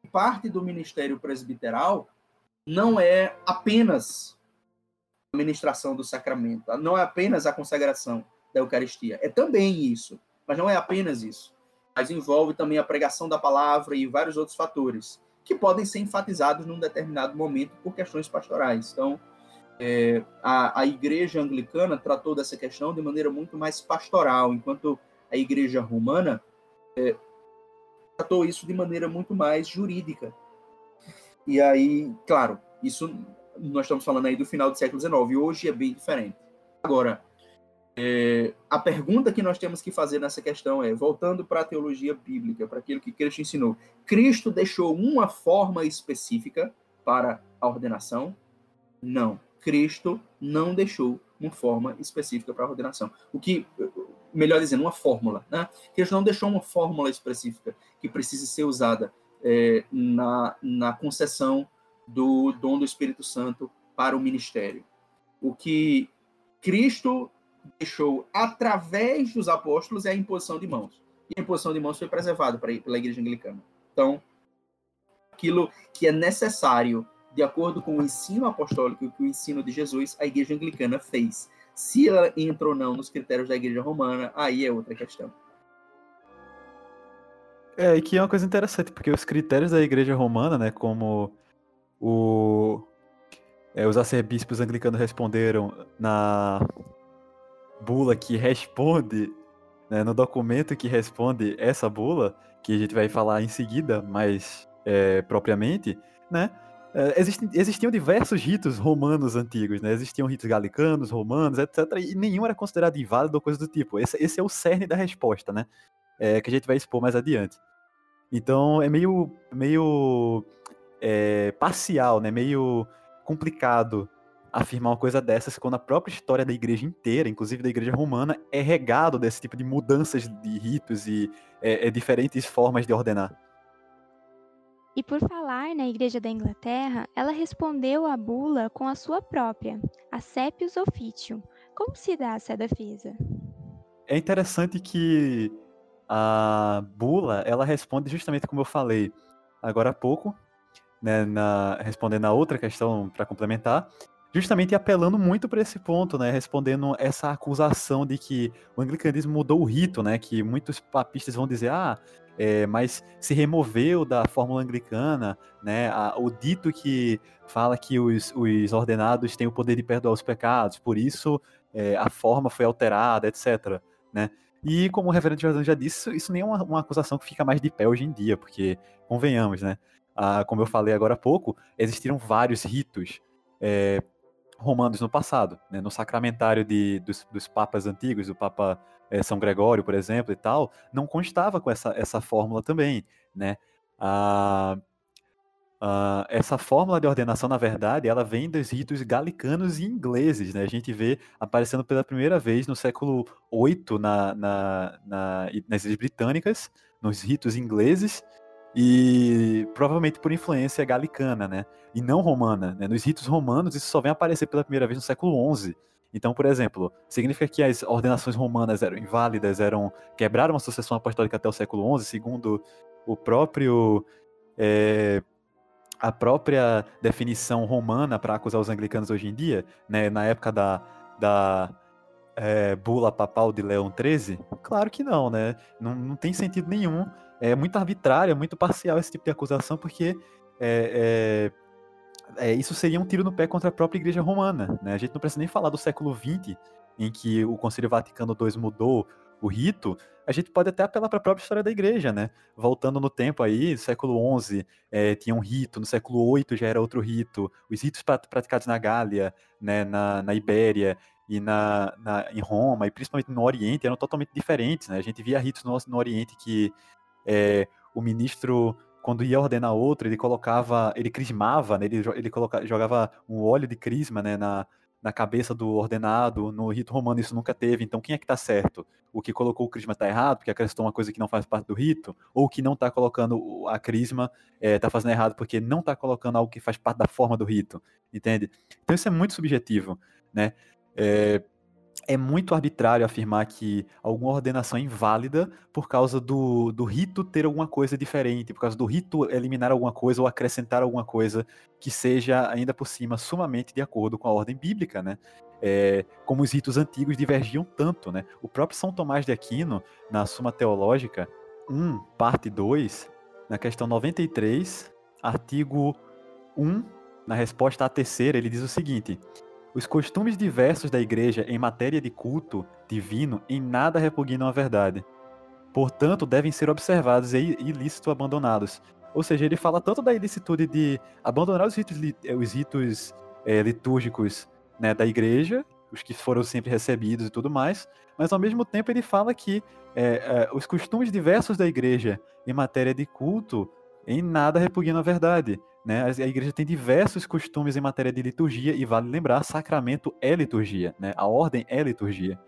que parte do ministério presbiteral não é apenas a ministração do sacramento, não é apenas a consagração da Eucaristia, é também isso, mas não é apenas isso. Mas envolve também a pregação da palavra e vários outros fatores que podem ser enfatizados num determinado momento por questões pastorais. Então, é, a, a igreja anglicana tratou dessa questão de maneira muito mais pastoral, enquanto a igreja romana é, tratou isso de maneira muito mais jurídica. E aí, claro, isso nós estamos falando aí do final do século XIX, hoje é bem diferente. Agora, é, a pergunta que nós temos que fazer nessa questão é, voltando para a teologia bíblica, para aquilo que Cristo ensinou, Cristo deixou uma forma específica para a ordenação? Não. Cristo não deixou uma forma específica para a ordenação. O que melhor dizendo, uma fórmula, né? Deus não deixou uma fórmula específica que precise ser usada é, na, na concessão do dom do Espírito Santo para o ministério. O que Cristo deixou através dos apóstolos é a imposição de mãos. E a imposição de mãos foi preservada pela igreja anglicana. Então, aquilo que é necessário, de acordo com o ensino apostólico e o ensino de Jesus, a igreja anglicana fez. Se ela entra ou não nos critérios da igreja romana, aí é outra questão. É, e que é uma coisa interessante, porque os critérios da igreja romana, né, como o, é, os arcebispos anglicanos responderam na bula que responde, né, no documento que responde essa bula, que a gente vai falar em seguida, mais é, propriamente, né, é, existiam, existiam diversos ritos romanos antigos, né? Existiam ritos galicanos, romanos, etc. E nenhum era considerado inválido ou coisa do tipo. Esse, esse é o cerne da resposta, né? É, que a gente vai expor mais adiante. Então é meio, meio é, parcial, né? Meio complicado afirmar uma coisa dessas quando a própria história da igreja inteira, inclusive da igreja romana, é regado desse tipo de mudanças de ritos e é, é diferentes formas de ordenar. E por falar na Igreja da Inglaterra, ela respondeu à bula com a sua própria, a Sepius Officium. Como se dá essa defesa? É interessante que a bula, ela responde justamente como eu falei agora há pouco, né, na, respondendo a outra questão para complementar, justamente apelando muito para esse ponto, né, respondendo essa acusação de que o anglicanismo mudou o rito, né, que muitos papistas vão dizer, ah, é, mas se removeu da fórmula anglicana, né, a, o dito que fala que os, os, ordenados têm o poder de perdoar os pecados, por isso é, a forma foi alterada, etc. Né? E como o reverendo Jordão já disse, isso, nem é uma, uma, acusação que fica mais de pé hoje em dia, porque, convenhamos, né, a, como eu falei agora há pouco, existiram vários ritos é, romanos no passado, né, no sacramentário de, dos, dos papas antigos, o Papa é, São Gregório, por exemplo, e tal, não constava com essa, essa fórmula também, né? A, a, essa fórmula de ordenação, na verdade, ela vem dos ritos galicanos e ingleses, né? A gente vê aparecendo pela primeira vez no século VIII na, na, na, nas Ilhas Britânicas, nos ritos ingleses, e provavelmente por influência galicana, né? E não romana. Né? Nos ritos romanos, isso só vem aparecer pela primeira vez no século XI. Então, por exemplo, significa que as ordenações romanas eram inválidas, eram quebraram a sucessão apostólica até o século XI, segundo o próprio é, a própria definição romana para acusar os anglicanos hoje em dia, né, na época da, da é, bula papal de Leão XIII? Claro que não, né? Não, não tem sentido nenhum. É muito arbitrário, é muito parcial esse tipo de acusação, porque é, é é, isso seria um tiro no pé contra a própria Igreja Romana. Né? A gente não precisa nem falar do século XX, em que o Concílio Vaticano II mudou o rito, a gente pode até apelar para a própria história da igreja, né? Voltando no tempo aí, século XI é, tinha um rito, no século VIII já era outro rito, os ritos praticados na Gália, né, na, na Ibéria e na, na, em Roma, e principalmente no Oriente, eram totalmente diferentes, né? A gente via ritos no, no Oriente que é, o ministro quando ia ordenar outro, ele colocava, ele crismava, né? ele, ele colocava, jogava um óleo de crisma né? na, na cabeça do ordenado. No rito romano isso nunca teve. Então quem é que está certo? O que colocou o crisma está errado, porque acrescentou uma coisa que não faz parte do rito? Ou que não está colocando a crisma está é, fazendo errado porque não está colocando algo que faz parte da forma do rito? Entende? Então isso é muito subjetivo, né? É, é muito arbitrário afirmar que alguma ordenação é inválida por causa do, do rito ter alguma coisa diferente, por causa do rito eliminar alguma coisa ou acrescentar alguma coisa que seja, ainda por cima, sumamente de acordo com a ordem bíblica, né? É, como os ritos antigos divergiam tanto, né? O próprio São Tomás de Aquino, na Suma Teológica 1, parte 2, na questão 93, artigo 1, na resposta à terceira, ele diz o seguinte: os costumes diversos da igreja em matéria de culto divino em nada repugnam a verdade. Portanto, devem ser observados e ilícitos abandonados. Ou seja, ele fala tanto da ilicitude de abandonar os ritos, eh, os ritos é, litúrgicos né, da igreja, os que foram sempre recebidos e tudo mais, mas ao mesmo tempo ele fala que é, é, os costumes diversos da igreja em matéria de culto em nada repugnam a verdade. Né? A igreja tem diversos costumes em matéria de liturgia, e vale lembrar, sacramento é liturgia, né? a ordem é liturgia.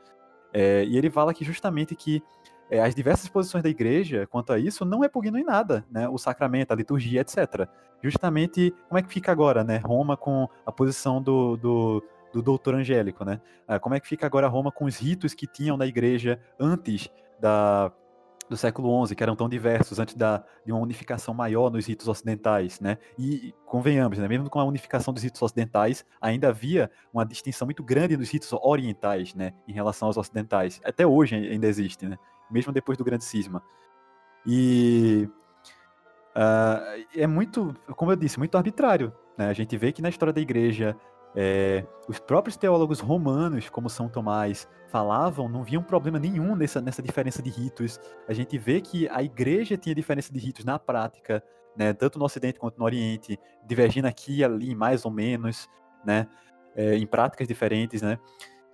É, e ele fala que justamente que é, as diversas posições da igreja quanto a isso não repugnam em nada, né? O sacramento, a liturgia, etc. Justamente, como é que fica agora, né? Roma com a posição do, do, do doutor angélico, né? Ah, como é que fica agora Roma com os ritos que tinham na igreja antes da, do século XI, que eram tão diversos, antes da, de uma unificação maior nos ritos ocidentais, né? E convenhamos, né? mesmo com a unificação dos ritos ocidentais, ainda havia uma distinção muito grande nos ritos orientais, né? Em relação aos ocidentais. Até hoje ainda existe, né? Mesmo depois do grande cisma. E uh, é muito, como eu disse, muito arbitrário. Né? A gente vê que na história da igreja é, os próprios teólogos romanos, como São Tomás, falavam, não viam problema nenhum nessa, nessa diferença de ritos. A gente vê que a igreja tinha diferença de ritos na prática, né, tanto no Ocidente quanto no Oriente, divergindo aqui e ali, mais ou menos, né, é, em práticas diferentes, né.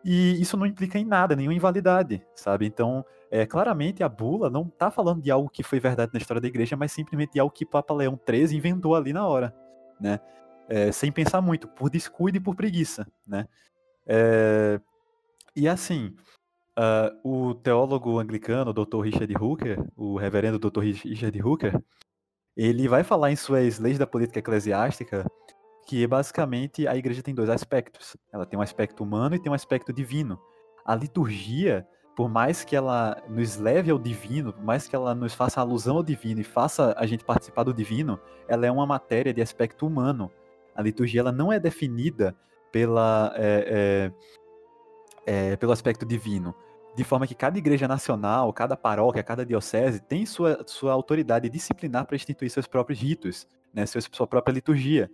E isso não implica em nada, nenhuma invalidade, sabe? Então, é, claramente a bula não está falando de algo que foi verdade na história da igreja, mas simplesmente de algo que Papa Leão XIII inventou ali na hora, né? É, sem pensar muito, por descuido e por preguiça, né? É, e assim, uh, o teólogo anglicano, Dr. Richard Hooker, o reverendo Dr. Richard Hooker, ele vai falar em suas leis da política eclesiástica que basicamente a igreja tem dois aspectos. Ela tem um aspecto humano e tem um aspecto divino. A liturgia, por mais que ela nos leve ao divino, por mais que ela nos faça alusão ao divino e faça a gente participar do divino, ela é uma matéria de aspecto humano. A liturgia ela não é definida pela, é, é, é, pelo aspecto divino, de forma que cada igreja nacional, cada paróquia, cada diocese tem sua, sua autoridade disciplinar para instituir seus próprios ritos, né, sua própria liturgia.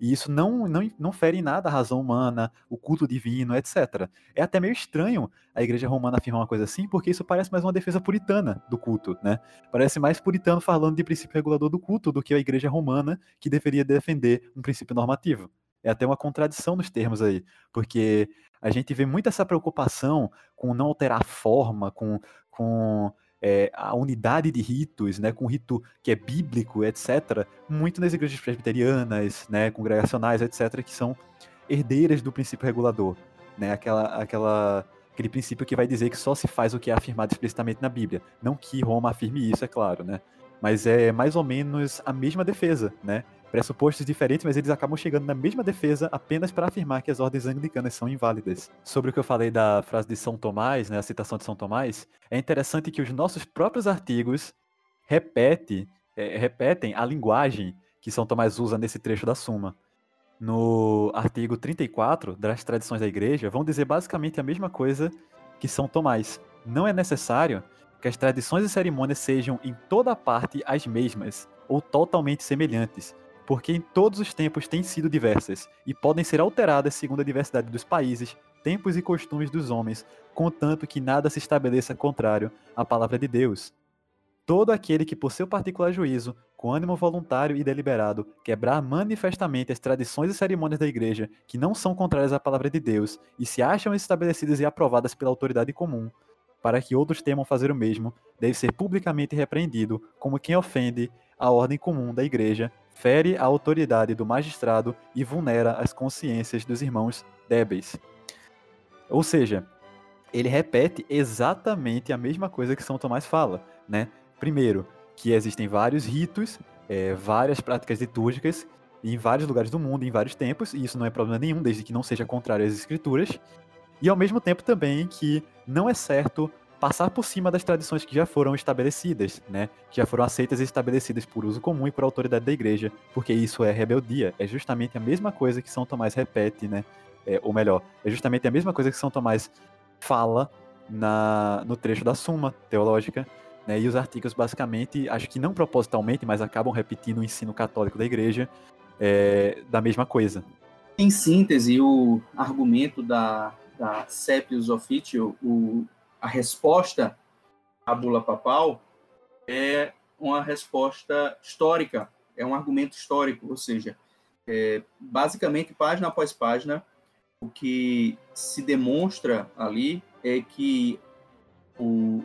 E isso não, não, não fere em nada a razão humana, o culto divino, etc. É até meio estranho a igreja romana afirmar uma coisa assim, porque isso parece mais uma defesa puritana do culto, né? Parece mais puritano falando de princípio regulador do culto do que a igreja romana que deveria defender um princípio normativo. É até uma contradição nos termos aí, porque a gente vê muito essa preocupação com não alterar a forma, com, com é, a unidade de ritos, né, com rito que é bíblico, etc., muito nas igrejas presbiterianas, né, congregacionais, etc., que são herdeiras do princípio regulador, né, aquela, aquela, aquele princípio que vai dizer que só se faz o que é afirmado explicitamente na Bíblia, não que Roma afirme isso, é claro, né, mas é mais ou menos a mesma defesa, né, pressupostos diferentes, mas eles acabam chegando na mesma defesa apenas para afirmar que as ordens anglicanas são inválidas. Sobre o que eu falei da frase de São Tomás, né, a citação de São Tomás, é interessante que os nossos próprios artigos repete, é, repetem a linguagem que São Tomás usa nesse trecho da Suma. No artigo 34 das tradições da igreja, vão dizer basicamente a mesma coisa que São Tomás. Não é necessário que as tradições e cerimônias sejam em toda parte as mesmas ou totalmente semelhantes, porque em todos os tempos têm sido diversas e podem ser alteradas segundo a diversidade dos países, tempos e costumes dos homens, contanto que nada se estabeleça contrário à palavra de Deus. Todo aquele que, por seu particular juízo, com ânimo voluntário e deliberado, quebrar manifestamente as tradições e cerimônias da igreja que não são contrárias à palavra de Deus e se acham estabelecidas e aprovadas pela autoridade comum, para que outros temam fazer o mesmo, deve ser publicamente repreendido como quem ofende a ordem comum da igreja fere a autoridade do magistrado e vulnera as consciências dos irmãos débeis. Ou seja, ele repete exatamente a mesma coisa que São Tomás fala, né? Primeiro, que existem vários ritos, é, várias práticas litúrgicas em vários lugares do mundo, em vários tempos, e isso não é problema nenhum, desde que não seja contrário às escrituras. E ao mesmo tempo também que não é certo passar por cima das tradições que já foram estabelecidas, né? Que já foram aceitas e estabelecidas por uso comum e por autoridade da igreja, porque isso é rebeldia. É justamente a mesma coisa que São Tomás repete, né? É, ou melhor, é justamente a mesma coisa que São Tomás fala na, no trecho da Suma Teológica, né? E os artigos, basicamente, acho que não propositalmente, mas acabam repetindo o ensino católico da igreja é, da mesma coisa. Em síntese, o argumento da, da Sepius Officio, o a resposta à bula papal é uma resposta histórica, é um argumento histórico, ou seja, é, basicamente, página após página, o que se demonstra ali é que o,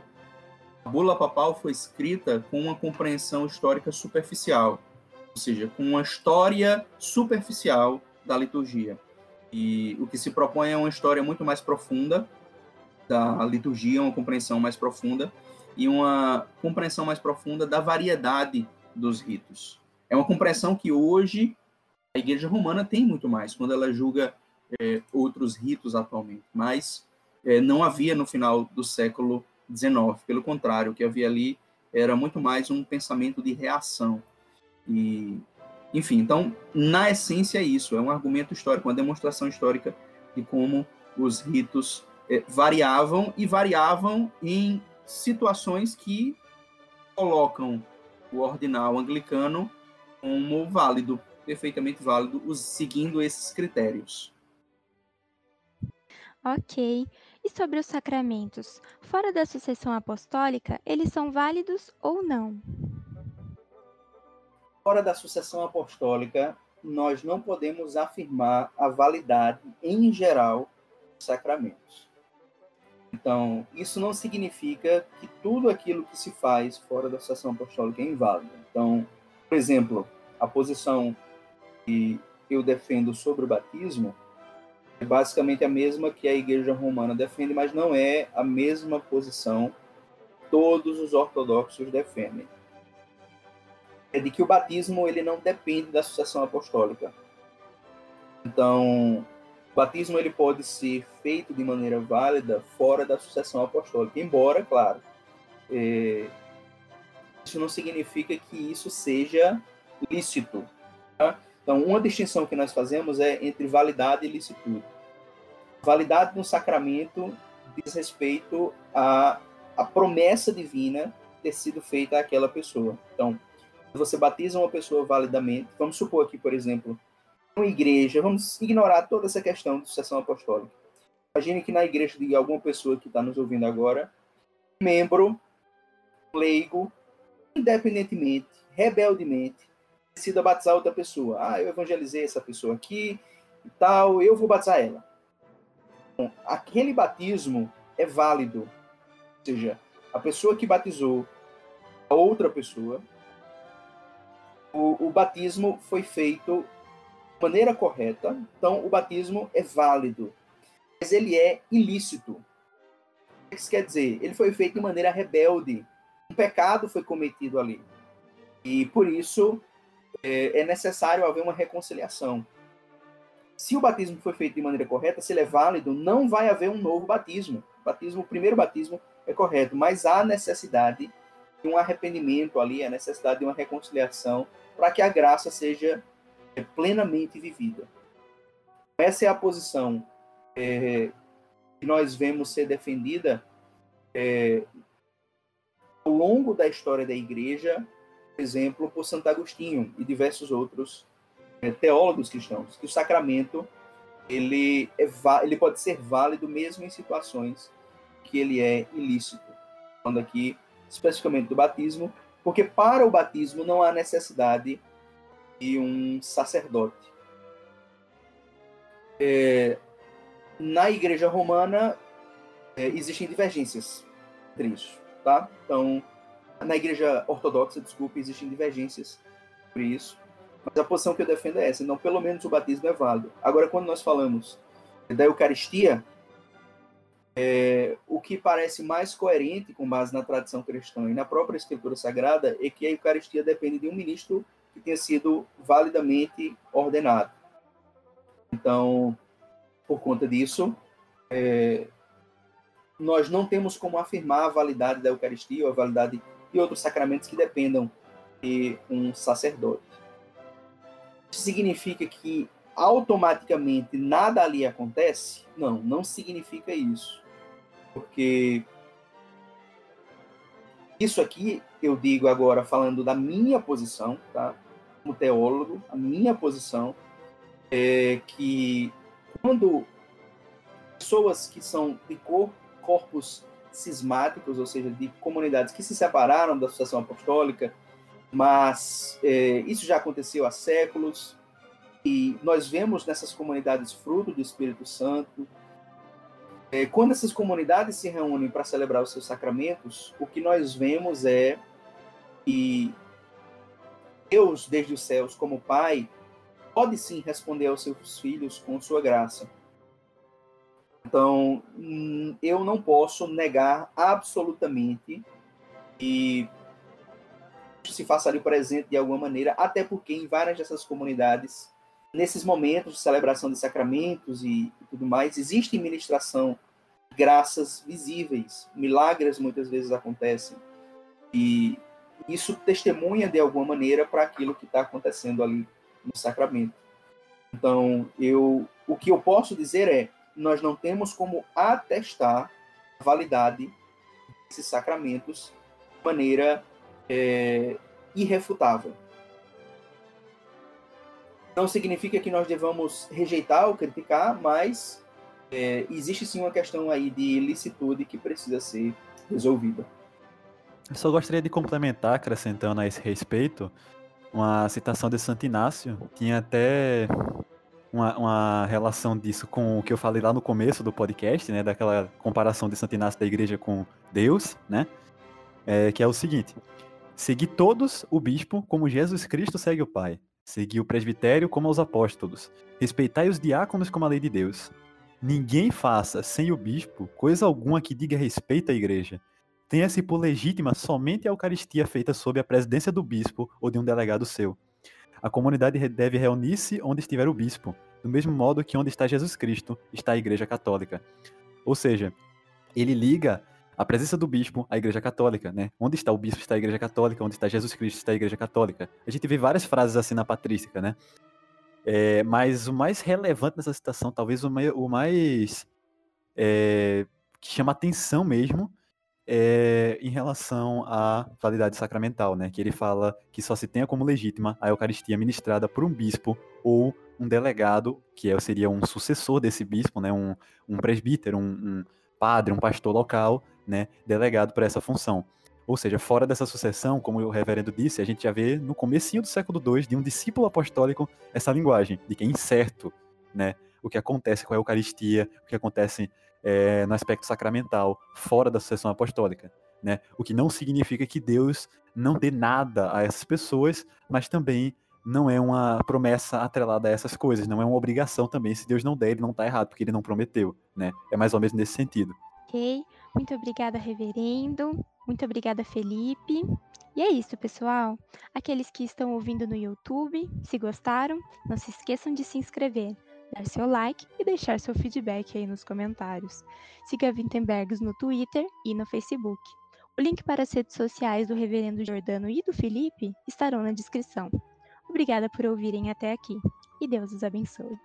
a bula papal foi escrita com uma compreensão histórica superficial, ou seja, com uma história superficial da liturgia. E o que se propõe é uma história muito mais profunda, da liturgia, uma compreensão mais profunda e uma compreensão mais profunda da variedade dos ritos. É uma compreensão que hoje a Igreja Romana tem muito mais, quando ela julga é, outros ritos atualmente, mas é, não havia no final do século XIX. Pelo contrário, o que havia ali era muito mais um pensamento de reação. E, enfim, então, na essência é isso, é um argumento histórico, uma demonstração histórica de como os ritos é, variavam e variavam em situações que colocam o ordinal anglicano como válido, perfeitamente válido, seguindo esses critérios. Ok. E sobre os sacramentos? Fora da sucessão apostólica, eles são válidos ou não? Fora da sucessão apostólica, nós não podemos afirmar a validade, em geral, dos sacramentos. Então, isso não significa que tudo aquilo que se faz fora da sucessão apostólica é inválido. Então, por exemplo, a posição que eu defendo sobre o batismo é basicamente a mesma que a Igreja Romana defende, mas não é a mesma posição que todos os ortodoxos defendem. É de que o batismo ele não depende da sucessão apostólica. Então, o batismo ele pode ser feito de maneira válida fora da sucessão apostólica, embora, claro, é, isso não significa que isso seja lícito. Tá? Então, uma distinção que nós fazemos é entre validade e licitude. Validade no sacramento diz respeito à, à promessa divina ter sido feita àquela pessoa. Então, você batiza uma pessoa validamente, vamos supor aqui, por exemplo, igreja, vamos ignorar toda essa questão de sucessão apostólica. Imagine que na igreja de alguma pessoa que está nos ouvindo agora, membro, leigo, independentemente, rebeldemente, decida batizar outra pessoa. Ah, eu evangelizei essa pessoa aqui e tal, eu vou batizar ela. Bom, aquele batismo é válido. Ou seja, a pessoa que batizou a outra pessoa, o, o batismo foi feito maneira correta, então o batismo é válido, mas ele é ilícito. O que isso quer dizer? Ele foi feito de maneira rebelde. Um pecado foi cometido ali. E por isso é, é necessário haver uma reconciliação. Se o batismo foi feito de maneira correta, se ele é válido, não vai haver um novo batismo. O batismo, o primeiro batismo é correto, mas há necessidade de um arrependimento ali, a necessidade de uma reconciliação para que a graça seja é plenamente vivida. Essa é a posição é, que nós vemos ser defendida é, ao longo da história da igreja, por exemplo, por Santo Agostinho e diversos outros é, teólogos cristãos, que o sacramento ele, é, ele pode ser válido mesmo em situações que ele é ilícito. Falando aqui especificamente do batismo, porque para o batismo não há necessidade e um sacerdote. É, na Igreja Romana é, existem divergências entre isso, tá? Então, na Igreja Ortodoxa, desculpe, existem divergências por isso. Mas a posição que eu defendo é essa. Então, pelo menos o batismo é válido. Agora, quando nós falamos da Eucaristia, é, o que parece mais coerente com base na tradição cristã e na própria Escritura Sagrada é que a Eucaristia depende de um ministro que tenha sido validamente ordenado. Então, por conta disso, é, nós não temos como afirmar a validade da Eucaristia ou a validade de outros sacramentos que dependam de um sacerdote. Isso significa que automaticamente nada ali acontece? Não, não significa isso. Porque isso aqui eu digo agora falando da minha posição, tá? Como teólogo, a minha posição é que quando pessoas que são de cor, corpos cismáticos, ou seja, de comunidades que se separaram da associação apostólica, mas é, isso já aconteceu há séculos, e nós vemos nessas comunidades fruto do Espírito Santo. É, quando essas comunidades se reúnem para celebrar os seus sacramentos, o que nós vemos é que Deus, desde os céus, como Pai, pode sim responder aos seus filhos com sua graça. Então, hum, eu não posso negar absolutamente que se faça ali presente de alguma maneira, até porque em várias dessas comunidades, nesses momentos de celebração de sacramentos e, e tudo mais, existe ministração, graças visíveis, milagres muitas vezes acontecem. E isso testemunha de alguma maneira para aquilo que está acontecendo ali no sacramento. Então, eu, o que eu posso dizer é, nós não temos como atestar a validade desses sacramentos de maneira é, irrefutável. Não significa que nós devamos rejeitar ou criticar, mas é, existe sim uma questão aí de ilicitude que precisa ser resolvida. Eu só gostaria de complementar, acrescentando a esse respeito, uma citação de Santo Inácio. Tinha até uma, uma, relação disso com o que eu falei lá no começo do podcast, né? Daquela comparação de Santo Inácio da igreja com Deus, né? É, que é o seguinte: Segui todos o bispo como Jesus Cristo segue o Pai. Segui o presbitério como os apóstolos. Respeitai os diáconos como a lei de Deus. Ninguém faça, sem o bispo, coisa alguma que diga respeito à igreja tenha-se por legítima somente a Eucaristia feita sob a presidência do bispo ou de um delegado seu. A comunidade deve reunir-se onde estiver o bispo, do mesmo modo que onde está Jesus Cristo está a Igreja Católica. Ou seja, ele liga a presença do bispo à Igreja Católica, né? Onde está o bispo está a Igreja Católica, onde está Jesus Cristo está a Igreja Católica. A gente vê várias frases assim na patrística, né? É, mas o mais relevante nessa citação, talvez o mais, é, que chama atenção mesmo, é, em relação à validade sacramental, né? Que ele fala que só se tenha como legítima a Eucaristia ministrada por um bispo ou um delegado, que é, seria um sucessor desse bispo, né? Um, um presbítero, um, um padre, um pastor local, né? Delegado para essa função. Ou seja, fora dessa sucessão, como o reverendo disse, a gente já vê no comecinho do século II de um discípulo apostólico essa linguagem de que é incerto, né? O que acontece com a Eucaristia, o que acontece é, no aspecto sacramental, fora da sucessão apostólica. Né? O que não significa que Deus não dê nada a essas pessoas, mas também não é uma promessa atrelada a essas coisas, não é uma obrigação também. Se Deus não der, ele não está errado, porque ele não prometeu, né? É mais ou menos nesse sentido. Ok, muito obrigada, reverendo. Muito obrigada, Felipe. E é isso, pessoal. Aqueles que estão ouvindo no YouTube, se gostaram, não se esqueçam de se inscrever dar seu like e deixar seu feedback aí nos comentários. Siga Wittenbergs no Twitter e no Facebook. O link para as redes sociais do Reverendo Jordano e do Felipe estarão na descrição. Obrigada por ouvirem até aqui e Deus os abençoe.